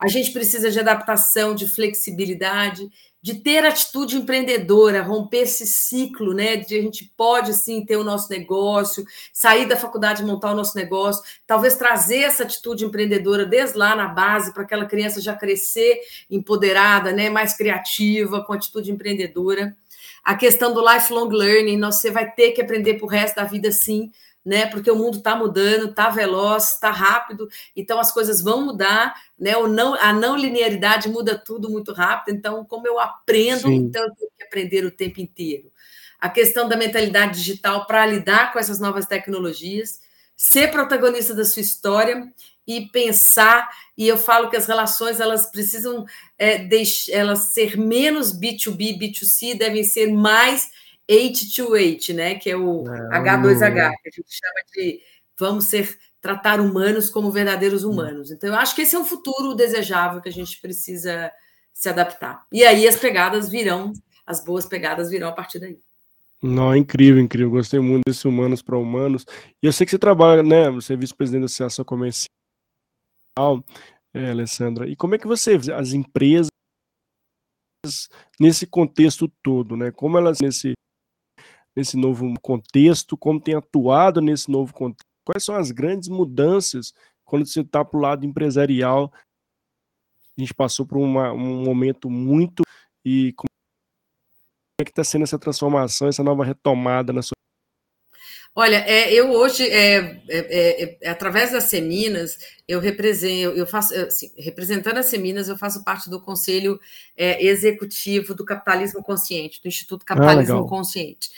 A gente precisa de adaptação, de flexibilidade, de ter atitude empreendedora, romper esse ciclo, né? De a gente pode sim ter o nosso negócio, sair da faculdade, montar o nosso negócio, talvez trazer essa atitude empreendedora desde lá na base para aquela criança já crescer empoderada, né? Mais criativa, com atitude empreendedora. A questão do lifelong learning, você vai ter que aprender para o resto da vida, sim né? Porque o mundo está mudando, está veloz, está rápido, então as coisas vão mudar, né? O não, a não linearidade muda tudo muito rápido. Então, como eu aprendo, Sim. então eu tenho que aprender o tempo inteiro. A questão da mentalidade digital para lidar com essas novas tecnologias, ser protagonista da sua história e pensar. E eu falo que as relações elas precisam é, deixar, elas ser menos B2B, B2C, devem ser mais H2H, né? Que é o é, H2H, que a gente chama de vamos ser tratar humanos como verdadeiros hum. humanos. Então, eu acho que esse é um futuro desejável que a gente precisa se adaptar. E aí as pegadas virão, as boas pegadas virão a partir daí. Não, incrível, incrível. Gostei muito desse humanos para humanos. E eu sei que você trabalha, né? Você é vice-presidente da Associação Comercial, é, Alessandra. E como é que você vê as empresas nesse contexto todo, né? Como elas nesse nesse novo contexto, como tem atuado nesse novo contexto, quais são as grandes mudanças quando você está para o lado empresarial. A gente passou por uma, um momento muito e como é que está sendo essa transformação, essa nova retomada na sua Olha, é, eu hoje, é, é, é, é através das Seminas, eu represento, eu faço, assim, representando as Seminas, eu faço parte do Conselho é, Executivo do Capitalismo Consciente, do Instituto ah, Capitalismo ah, Consciente.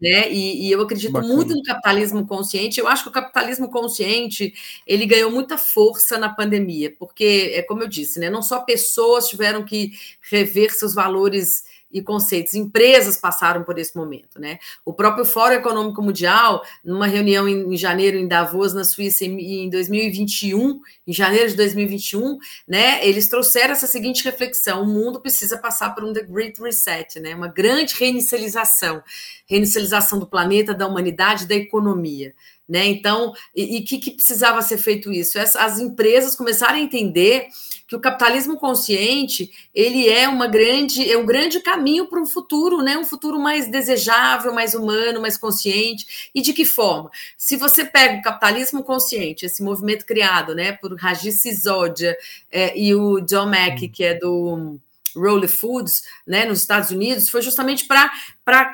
Né? E, e, eu acredito Bacana. muito no capitalismo consciente. Eu acho que o capitalismo consciente ele ganhou muita força na pandemia, porque é como eu disse, né? Não só pessoas tiveram que rever seus valores e conceitos. Empresas passaram por esse momento, né? O próprio Fórum Econômico Mundial, numa reunião em, em janeiro em Davos, na Suíça, em, em 2021, em janeiro de 2021, né? Eles trouxeram essa seguinte reflexão: o mundo precisa passar por um The Great Reset, né? Uma grande reinicialização, reinicialização do planeta, da humanidade, da economia. Né? Então, e o que, que, precisava ser feito isso? As, as empresas começaram a entender que o capitalismo consciente ele é uma grande é um grande caminho para um futuro, né? Um futuro mais desejável, mais humano, mais consciente. E de que forma? Se você pega o capitalismo consciente, esse movimento criado, né, por Rajiv Sisodia é, e o John Mack, que é do Role Foods, né, nos Estados Unidos, foi justamente para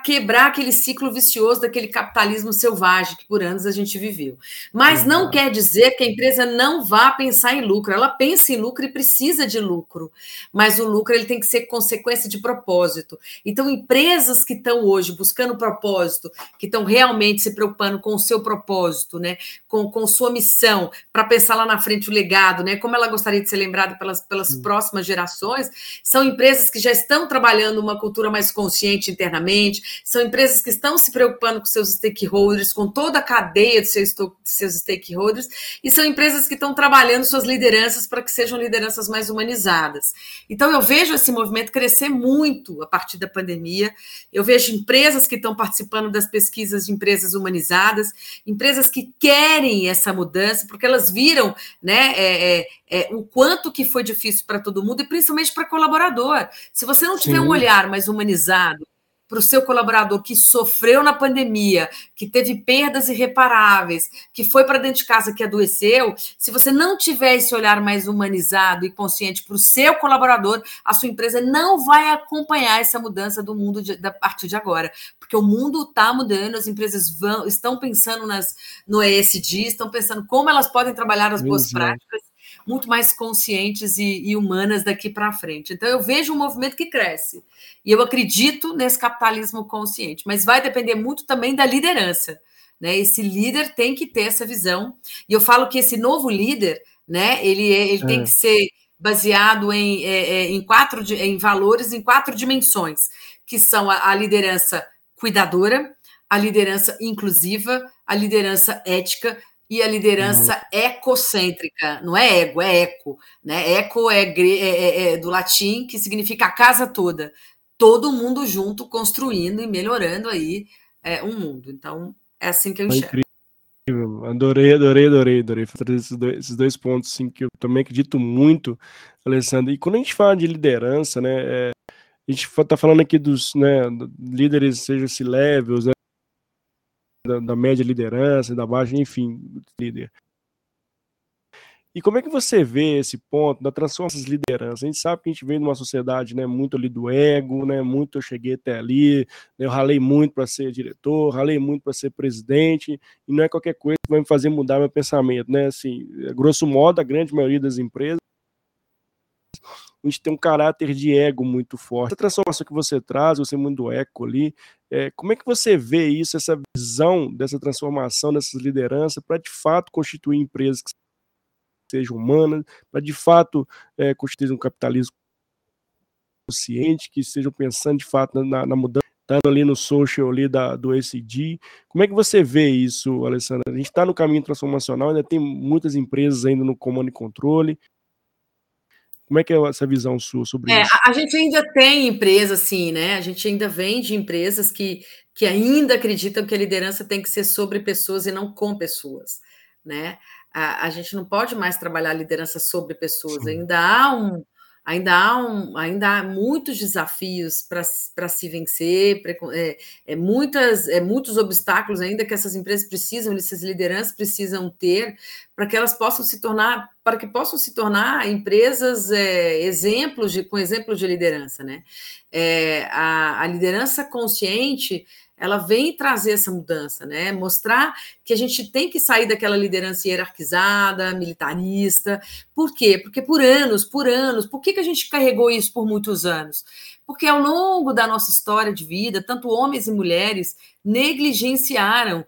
quebrar aquele ciclo vicioso daquele capitalismo selvagem que por anos a gente viveu. Mas não quer dizer que a empresa não vá pensar em lucro. Ela pensa em lucro e precisa de lucro, mas o lucro ele tem que ser consequência de propósito. Então, empresas que estão hoje buscando propósito, que estão realmente se preocupando com o seu propósito, né, com, com sua missão, para pensar lá na frente o legado, né, como ela gostaria de ser lembrada pelas, pelas próximas gerações, são empresas que já estão trabalhando uma cultura mais consciente internamente, são empresas que estão se preocupando com seus stakeholders, com toda a cadeia de seus, seus stakeholders, e são empresas que estão trabalhando suas lideranças para que sejam lideranças mais humanizadas. Então, eu vejo esse movimento crescer muito a partir da pandemia. Eu vejo empresas que estão participando das pesquisas de empresas humanizadas, empresas que querem essa mudança, porque elas viram né, é, é, é, o quanto que foi difícil para todo mundo e principalmente para colaborador. Se você não tiver Sim. um olhar mais humanizado para o seu colaborador que sofreu na pandemia, que teve perdas irreparáveis, que foi para dentro de casa, que adoeceu, se você não tiver esse olhar mais humanizado e consciente para o seu colaborador, a sua empresa não vai acompanhar essa mudança do mundo de, da partir de agora, porque o mundo está mudando, as empresas vão, estão pensando nas, no ESG, estão pensando como elas podem trabalhar as boas Exato. práticas muito mais conscientes e, e humanas daqui para frente. Então, eu vejo um movimento que cresce. E eu acredito nesse capitalismo consciente, mas vai depender muito também da liderança. Né? Esse líder tem que ter essa visão. E eu falo que esse novo líder, né, ele, é, ele é. tem que ser baseado em, é, é em quatro em valores em quatro dimensões, que são a, a liderança cuidadora, a liderança inclusiva, a liderança ética e a liderança não. ecocêntrica, não é ego, é eco, né? Eco é, é, é, é, do latim que significa a casa toda, todo mundo junto construindo e melhorando aí é, um mundo. Então é assim que eu enxergo. Incrível. Adorei, adorei, adorei, adorei esses dois, esses dois pontos assim, que eu também acredito muito, Alessandro. E quando a gente fala de liderança, né, é, a gente está falando aqui dos né, líderes, seja se levels, né, da, da média liderança, da baixa, enfim, líder. E como é que você vê esse ponto da transformação das lideranças? A gente sabe que a gente vem de uma sociedade né, muito ali do ego, né, muito eu cheguei até ali, né, eu ralei muito para ser diretor, ralei muito para ser presidente, e não é qualquer coisa que vai me fazer mudar meu pensamento. Né? Assim, grosso modo, a grande maioria das empresas a gente tem um caráter de ego muito forte. A transformação que você traz, você muito eco ali, é, como é que você vê isso, essa visão dessa transformação, dessas lideranças, para de fato constituir empresas que sejam humanas, para de fato é, constituir um capitalismo consciente, que estejam pensando de fato na, na mudança, estando ali no social ali da, do ECD. Como é que você vê isso, Alessandra? A gente está no caminho transformacional, ainda tem muitas empresas ainda no comando e controle, como é que é essa visão sua sobre é, isso? A gente ainda tem empresas, sim, né? A gente ainda vende empresas que, que ainda acreditam que a liderança tem que ser sobre pessoas e não com pessoas, né? A, a gente não pode mais trabalhar liderança sobre pessoas. Sim. Ainda há um, ainda há, um, ainda há muitos desafios para se vencer, é, é, muitas, é, muitos obstáculos ainda que essas empresas precisam, essas lideranças precisam ter para que elas possam se tornar, para que possam se tornar empresas é, exemplos de, com exemplos de liderança, né? É, a, a liderança consciente ela vem trazer essa mudança, né? Mostrar que a gente tem que sair daquela liderança hierarquizada, militarista. Por quê? Porque por anos, por anos, por que, que a gente carregou isso por muitos anos? Porque ao longo da nossa história de vida, tanto homens e mulheres negligenciaram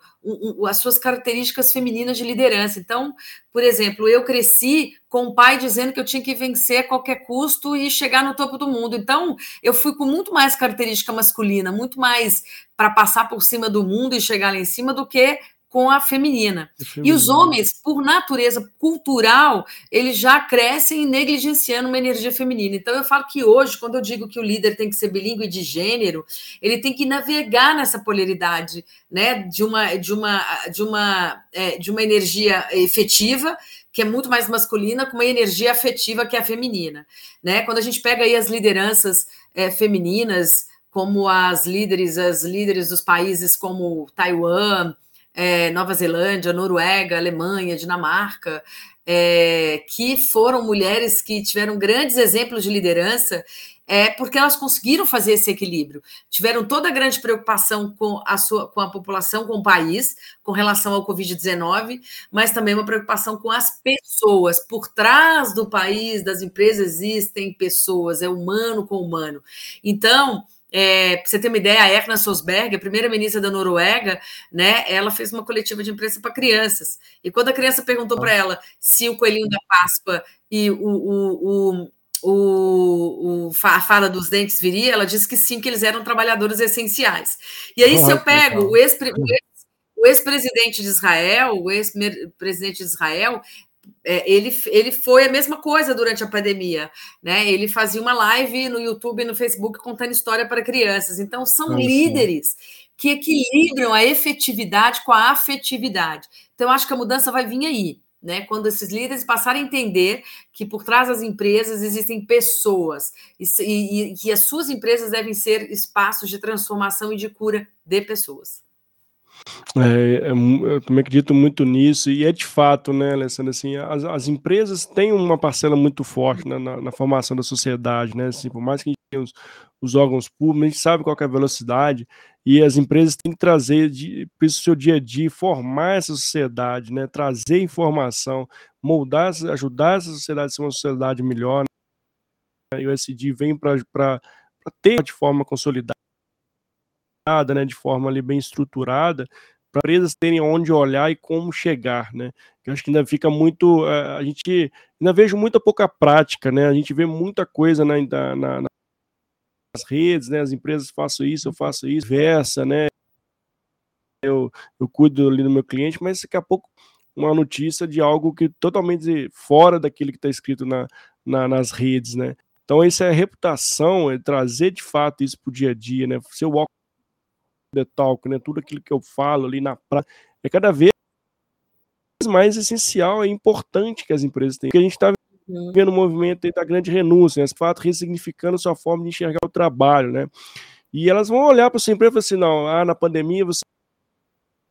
as suas características femininas de liderança. Então, por exemplo, eu cresci com o pai dizendo que eu tinha que vencer a qualquer custo e chegar no topo do mundo. Então, eu fui com muito mais característica masculina, muito mais para passar por cima do mundo e chegar lá em cima do que com a feminina. E os homens, por natureza cultural, eles já crescem negligenciando uma energia feminina. Então eu falo que hoje, quando eu digo que o líder tem que ser bilíngue de gênero, ele tem que navegar nessa polaridade, né, de uma de uma de uma é, de uma energia efetiva que é muito mais masculina, com uma energia afetiva que é a feminina, né? Quando a gente pega aí as lideranças é, femininas, como as líderes, as líderes dos países como Taiwan, é, Nova Zelândia, Noruega, Alemanha, Dinamarca, é, que foram mulheres que tiveram grandes exemplos de liderança, é porque elas conseguiram fazer esse equilíbrio. Tiveram toda a grande preocupação com a, sua, com a população, com o país, com relação ao Covid-19, mas também uma preocupação com as pessoas. Por trás do país, das empresas, existem pessoas, é humano com humano. Então, é, para você ter uma ideia, a Erna Sosberg, a primeira ministra da Noruega, né, ela fez uma coletiva de imprensa para crianças. E quando a criança perguntou para ela se o coelhinho da Páscoa e o, o, o, o, a fada dos dentes viria, ela disse que sim, que eles eram trabalhadores essenciais. E aí, se eu pego o ex-presidente de Israel, o ex-presidente de Israel, é, ele, ele foi a mesma coisa durante a pandemia, né? Ele fazia uma live no YouTube e no Facebook contando história para crianças. Então, são líderes que equilibram a efetividade com a afetividade. Então, acho que a mudança vai vir aí, né? Quando esses líderes passarem a entender que por trás das empresas existem pessoas e, e, e que as suas empresas devem ser espaços de transformação e de cura de pessoas. É, é, eu também acredito muito nisso, e é de fato, né, Alessandra, assim, as, as empresas têm uma parcela muito forte na, na, na, formação da sociedade, né, assim, por mais que a gente tenha os, os, órgãos públicos, a gente sabe qual é a velocidade, e as empresas têm que trazer para o seu dia a dia, formar essa sociedade, né, trazer informação, moldar, ajudar essa sociedade a ser uma sociedade melhor, né, e o SD vem para ter de forma consolidada né, de forma ali bem estruturada, para empresas terem onde olhar e como chegar, né? Eu acho que ainda fica muito, eh, a gente ainda vejo muita pouca prática, né? A gente vê muita coisa na, na, nas redes, né? As empresas faço isso, eu faço isso, versa, né? Eu, eu cuido ali do meu cliente, mas daqui a pouco uma notícia de algo que totalmente fora daquilo que está escrito na, na, nas redes, né? Então, essa é reputação, é trazer de fato isso para o dia a dia, né? Ser o The Talk, né? Tudo aquilo que eu falo ali na praia, é cada vez mais essencial e importante que as empresas têm. Porque a gente está vendo o um movimento da grande renúncia, né? Esse fato ressignificando sua forma de enxergar o trabalho, né? E elas vão olhar para sua empresa e falar assim, não, ah, na pandemia você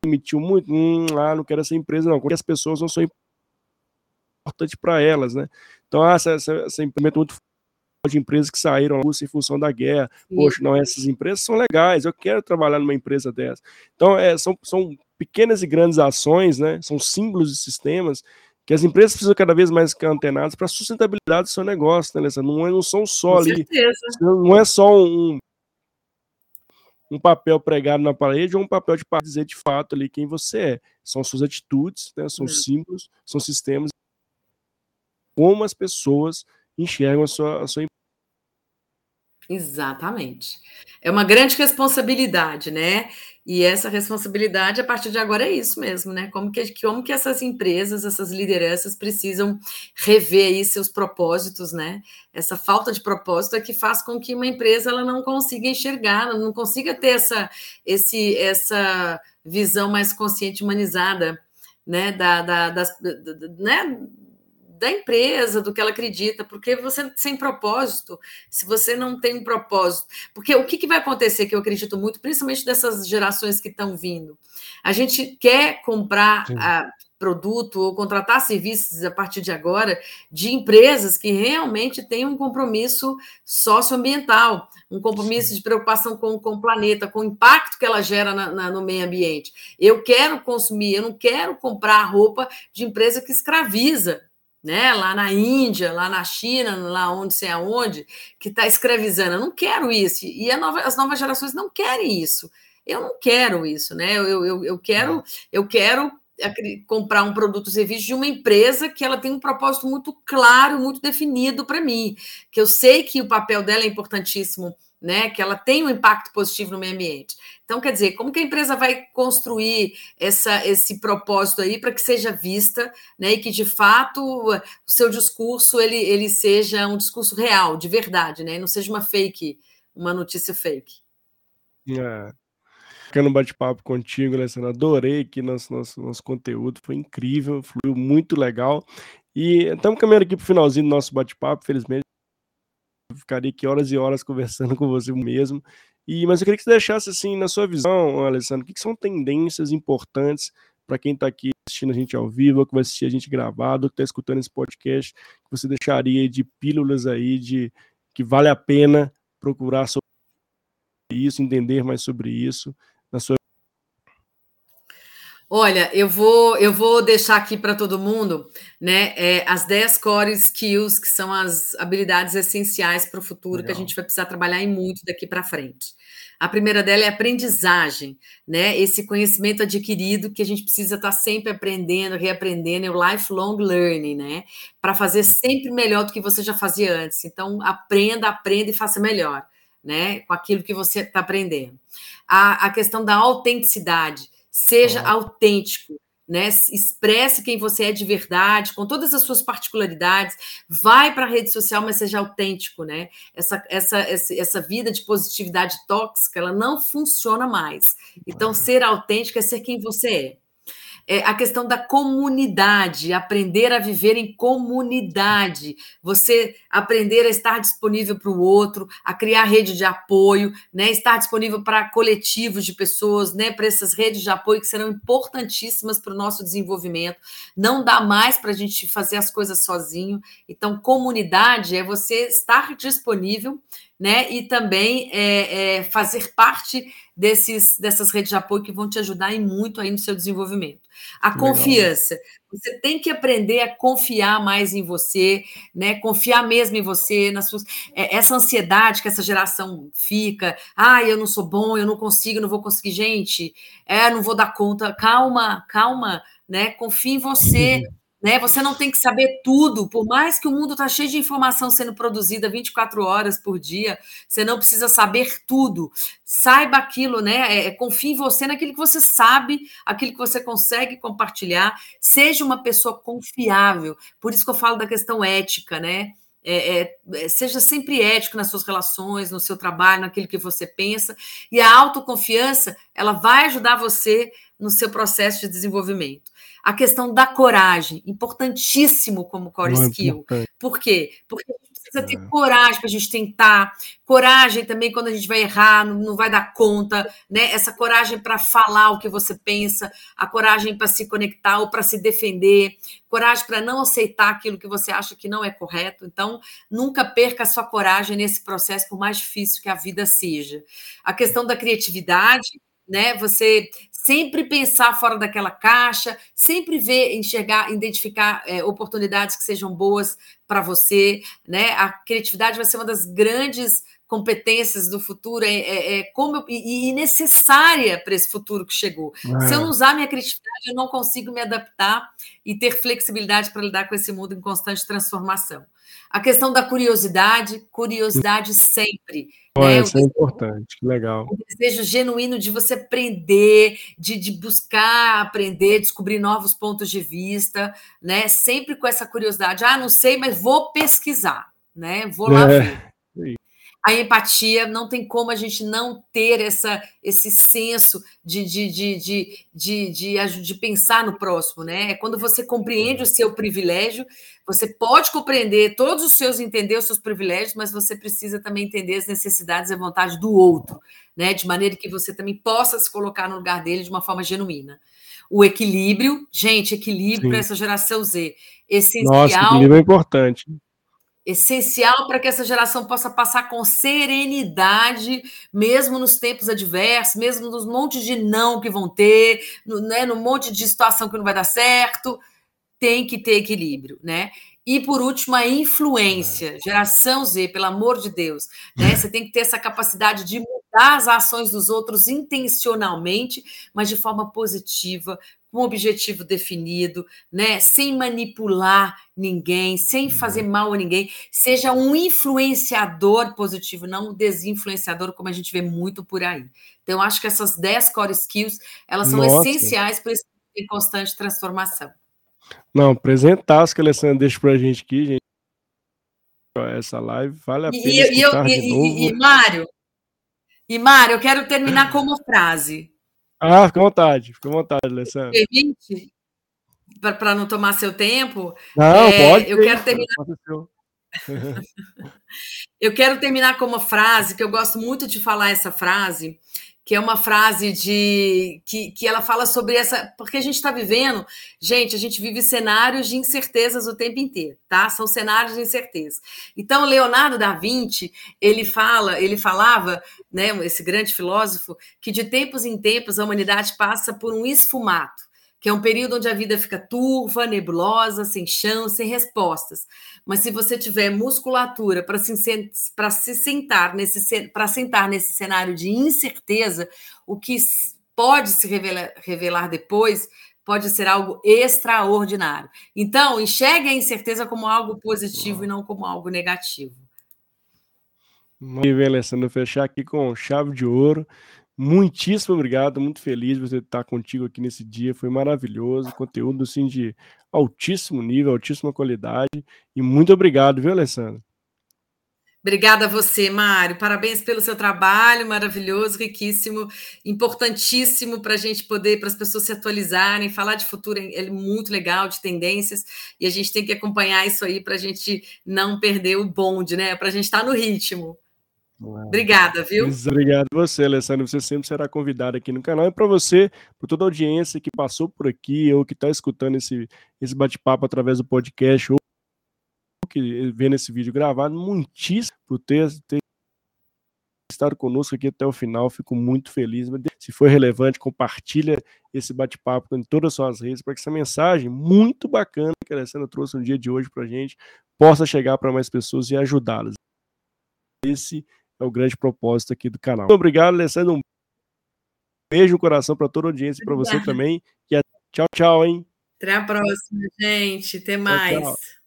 emitiu muito, hum, ah, não quero essa empresa não, porque as pessoas não são importante para elas, né? Então, essa, essa, essa implemento muito de empresas que saíram em função da guerra. Poxa, não, essas empresas são legais, eu quero trabalhar numa empresa dessa. Então, é, são, são pequenas e grandes ações, né? São símbolos de sistemas que as empresas precisam cada vez mais ficar antenadas para a sustentabilidade do seu negócio, né, Alessandra? Não, é, não são só Com ali. Certeza. Não é só um, um papel pregado na parede ou um papel de dizer de fato ali quem você é. São suas atitudes, né, são hum. símbolos, são sistemas. Como as pessoas enxergam a sua, a sua Exatamente. É uma grande responsabilidade, né? E essa responsabilidade, a partir de agora, é isso mesmo, né? Como que, como que essas empresas, essas lideranças precisam rever aí seus propósitos, né? Essa falta de propósito é que faz com que uma empresa ela não consiga enxergar, não consiga ter essa, esse, essa visão mais consciente, humanizada, né? Da, da, das, da, né? Da empresa, do que ela acredita, porque você sem propósito, se você não tem um propósito, porque o que, que vai acontecer, que eu acredito muito, principalmente dessas gerações que estão vindo, a gente quer comprar a, produto ou contratar serviços a partir de agora de empresas que realmente têm um compromisso socioambiental, um compromisso de preocupação com, com o planeta, com o impacto que ela gera na, na, no meio ambiente. Eu quero consumir, eu não quero comprar roupa de empresa que escraviza né, lá na Índia, lá na China, lá onde sei aonde, que está escravizando. Eu não quero isso. E nova, as novas gerações não querem isso. Eu não quero isso, né? Eu, eu, eu quero, eu quero comprar um produto ou serviço de uma empresa que ela tem um propósito muito claro, muito definido para mim, que eu sei que o papel dela é importantíssimo né, que ela tem um impacto positivo no meio ambiente. Então, quer dizer, como que a empresa vai construir essa, esse propósito aí para que seja vista, né, e que de fato o seu discurso ele, ele seja um discurso real, de verdade, né, e não seja uma fake, uma notícia fake. É. Ficando um bate-papo contigo, Alessandra, adorei que nosso, nosso, nosso conteúdo foi incrível, fluiu muito legal. E estamos caminhando aqui para o finalzinho do nosso bate-papo, felizmente ficaria aqui horas e horas conversando com você mesmo. E, mas eu queria que você deixasse assim, na sua visão, Alessandro, o que, que são tendências importantes para quem está aqui assistindo a gente ao vivo, que vai assistir a gente gravado, que está escutando esse podcast, que você deixaria de pílulas aí de que vale a pena procurar sobre isso, entender mais sobre isso Olha, eu vou eu vou deixar aqui para todo mundo, né, é, as 10 core skills que são as habilidades essenciais para o futuro Legal. que a gente vai precisar trabalhar em muito daqui para frente. A primeira dela é aprendizagem, né? Esse conhecimento adquirido que a gente precisa estar tá sempre aprendendo, reaprendendo, é o lifelong learning, né? Para fazer sempre melhor do que você já fazia antes. Então, aprenda, aprenda e faça melhor, né? Com aquilo que você está aprendendo. A, a questão da autenticidade Seja autêntico, né? Expresse quem você é de verdade, com todas as suas particularidades. Vai para a rede social, mas seja autêntico, né? Essa, essa, essa vida de positividade tóxica, ela não funciona mais. Então, ser autêntico é ser quem você é é, a questão da comunidade, aprender a viver em comunidade, você aprender a estar disponível para o outro, a criar rede de apoio, né, estar disponível para coletivos de pessoas, né, para essas redes de apoio que serão importantíssimas para o nosso desenvolvimento. Não dá mais para a gente fazer as coisas sozinho. Então, comunidade é você estar disponível né? E também é, é, fazer parte desses, dessas redes de apoio que vão te ajudar em muito aí no seu desenvolvimento. A Legal. confiança. Você tem que aprender a confiar mais em você, né? Confiar mesmo em você, nas suas. É, essa ansiedade que essa geração fica, ah, eu não sou bom, eu não consigo, não vou conseguir, gente, é, não vou dar conta. Calma, calma, né? Confie em você. Né? Você não tem que saber tudo, por mais que o mundo está cheio de informação sendo produzida 24 horas por dia, você não precisa saber tudo. Saiba aquilo, né? É, é, confie em você naquilo que você sabe, aquilo que você consegue compartilhar. Seja uma pessoa confiável. Por isso que eu falo da questão ética, né? É, é, é seja sempre ético nas suas relações, no seu trabalho, naquilo que você pensa. E a autoconfiança, ela vai ajudar você no seu processo de desenvolvimento. A questão da coragem, importantíssimo como core skill. Por quê? Porque a gente precisa precisa ter é. coragem para a gente tentar, coragem também quando a gente vai errar, não, não vai dar conta, né? Essa coragem para falar o que você pensa, a coragem para se conectar ou para se defender, coragem para não aceitar aquilo que você acha que não é correto. Então, nunca perca a sua coragem nesse processo, por mais difícil que a vida seja. A questão da criatividade, né? Você sempre pensar fora daquela caixa, sempre ver, enxergar, identificar é, oportunidades que sejam boas para você, né? A criatividade vai ser uma das grandes competências do futuro, é, é, é como eu, e, e, necessária para esse futuro que chegou. É. Se eu não usar minha criatividade, eu não consigo me adaptar e ter flexibilidade para lidar com esse mundo em constante transformação. A questão da curiosidade, curiosididade sempre. Olha, né? Isso é importante, que legal. O desejo genuíno de você aprender, de, de buscar aprender, descobrir novos pontos de vista, né? Sempre com essa curiosidade. Ah, não sei, mas vou pesquisar, né? Vou lá é. ver a empatia, não tem como a gente não ter essa, esse senso de, de, de, de, de, de, de pensar no próximo, né? É quando você compreende o seu privilégio, você pode compreender todos os seus, entender os seus privilégios, mas você precisa também entender as necessidades e a vontade do outro, né? De maneira que você também possa se colocar no lugar dele de uma forma genuína. O equilíbrio, gente, equilíbrio para essa geração Z. Essencial. Nossa, equilíbrio é importante essencial para que essa geração possa passar com serenidade, mesmo nos tempos adversos, mesmo nos montes de não que vão ter, no, né, no monte de situação que não vai dar certo, tem que ter equilíbrio, né? E por último, a influência, geração Z, pelo amor de Deus, né? Você tem que ter essa capacidade de mudar as ações dos outros intencionalmente, mas de forma positiva, um objetivo definido, né? Sem manipular ninguém, sem fazer uhum. mal a ninguém. Seja um influenciador positivo, não um desinfluenciador, como a gente vê muito por aí. Então, acho que essas 10 core skills, elas são Nossa. essenciais para esse em constante transformação. Não, apresentar que a Alessandra deixa para a gente aqui, gente. Essa live vale a pena. E, e, eu, e, e, Mário, e Mário, eu quero terminar com uma frase. Ah, fica à vontade, fica à vontade, Alessandro. Permite? Para não tomar seu tempo. Não, é, pode. Eu quero terminar. eu quero terminar com uma frase que eu gosto muito de falar essa frase, que é uma frase de que, que ela fala sobre essa. Porque a gente está vivendo, gente, a gente vive cenários de incertezas o tempo inteiro, tá? São cenários de incerteza. Então, Leonardo da Vinci, ele fala, ele falava, né, esse grande filósofo, que de tempos em tempos a humanidade passa por um esfumato que é um período onde a vida fica turva, nebulosa, sem chão, sem respostas. Mas se você tiver musculatura para se, se sentar nesse para sentar nesse cenário de incerteza, o que pode se revelar, revelar depois pode ser algo extraordinário. Então, enxergue a incerteza como algo positivo e não como algo negativo. Muito bem, Alessandro, fechar aqui com chave de ouro. Muitíssimo obrigado, muito feliz de você estar contigo aqui nesse dia, foi maravilhoso, conteúdo assim de altíssimo nível, altíssima qualidade, e muito obrigado, viu, Alessandro? Obrigada a você, Mário. Parabéns pelo seu trabalho maravilhoso, riquíssimo, importantíssimo para a gente poder, para as pessoas se atualizarem. Falar de futuro é muito legal, de tendências, e a gente tem que acompanhar isso aí para a gente não perder o bonde, né? Para a gente estar tá no ritmo. Obrigada, viu? Obrigado a você, Alessandro. Você sempre será convidado aqui no canal. E para você, por toda a audiência que passou por aqui, ou que está escutando esse, esse bate-papo através do podcast, ou que vendo esse vídeo gravado, muitíssimo por ter, ter estado conosco aqui até o final. Fico muito feliz. Se foi relevante, compartilha esse bate-papo em todas as suas redes para que essa mensagem muito bacana que a Alessandra trouxe no dia de hoje para a gente possa chegar para mais pessoas e ajudá-las. Esse é o grande propósito aqui do canal. Muito obrigado, Alessandro. Um beijo no coração para toda a audiência e para você também. E tchau, tchau, hein? Até a próxima, gente. Até mais. Tchau, tchau.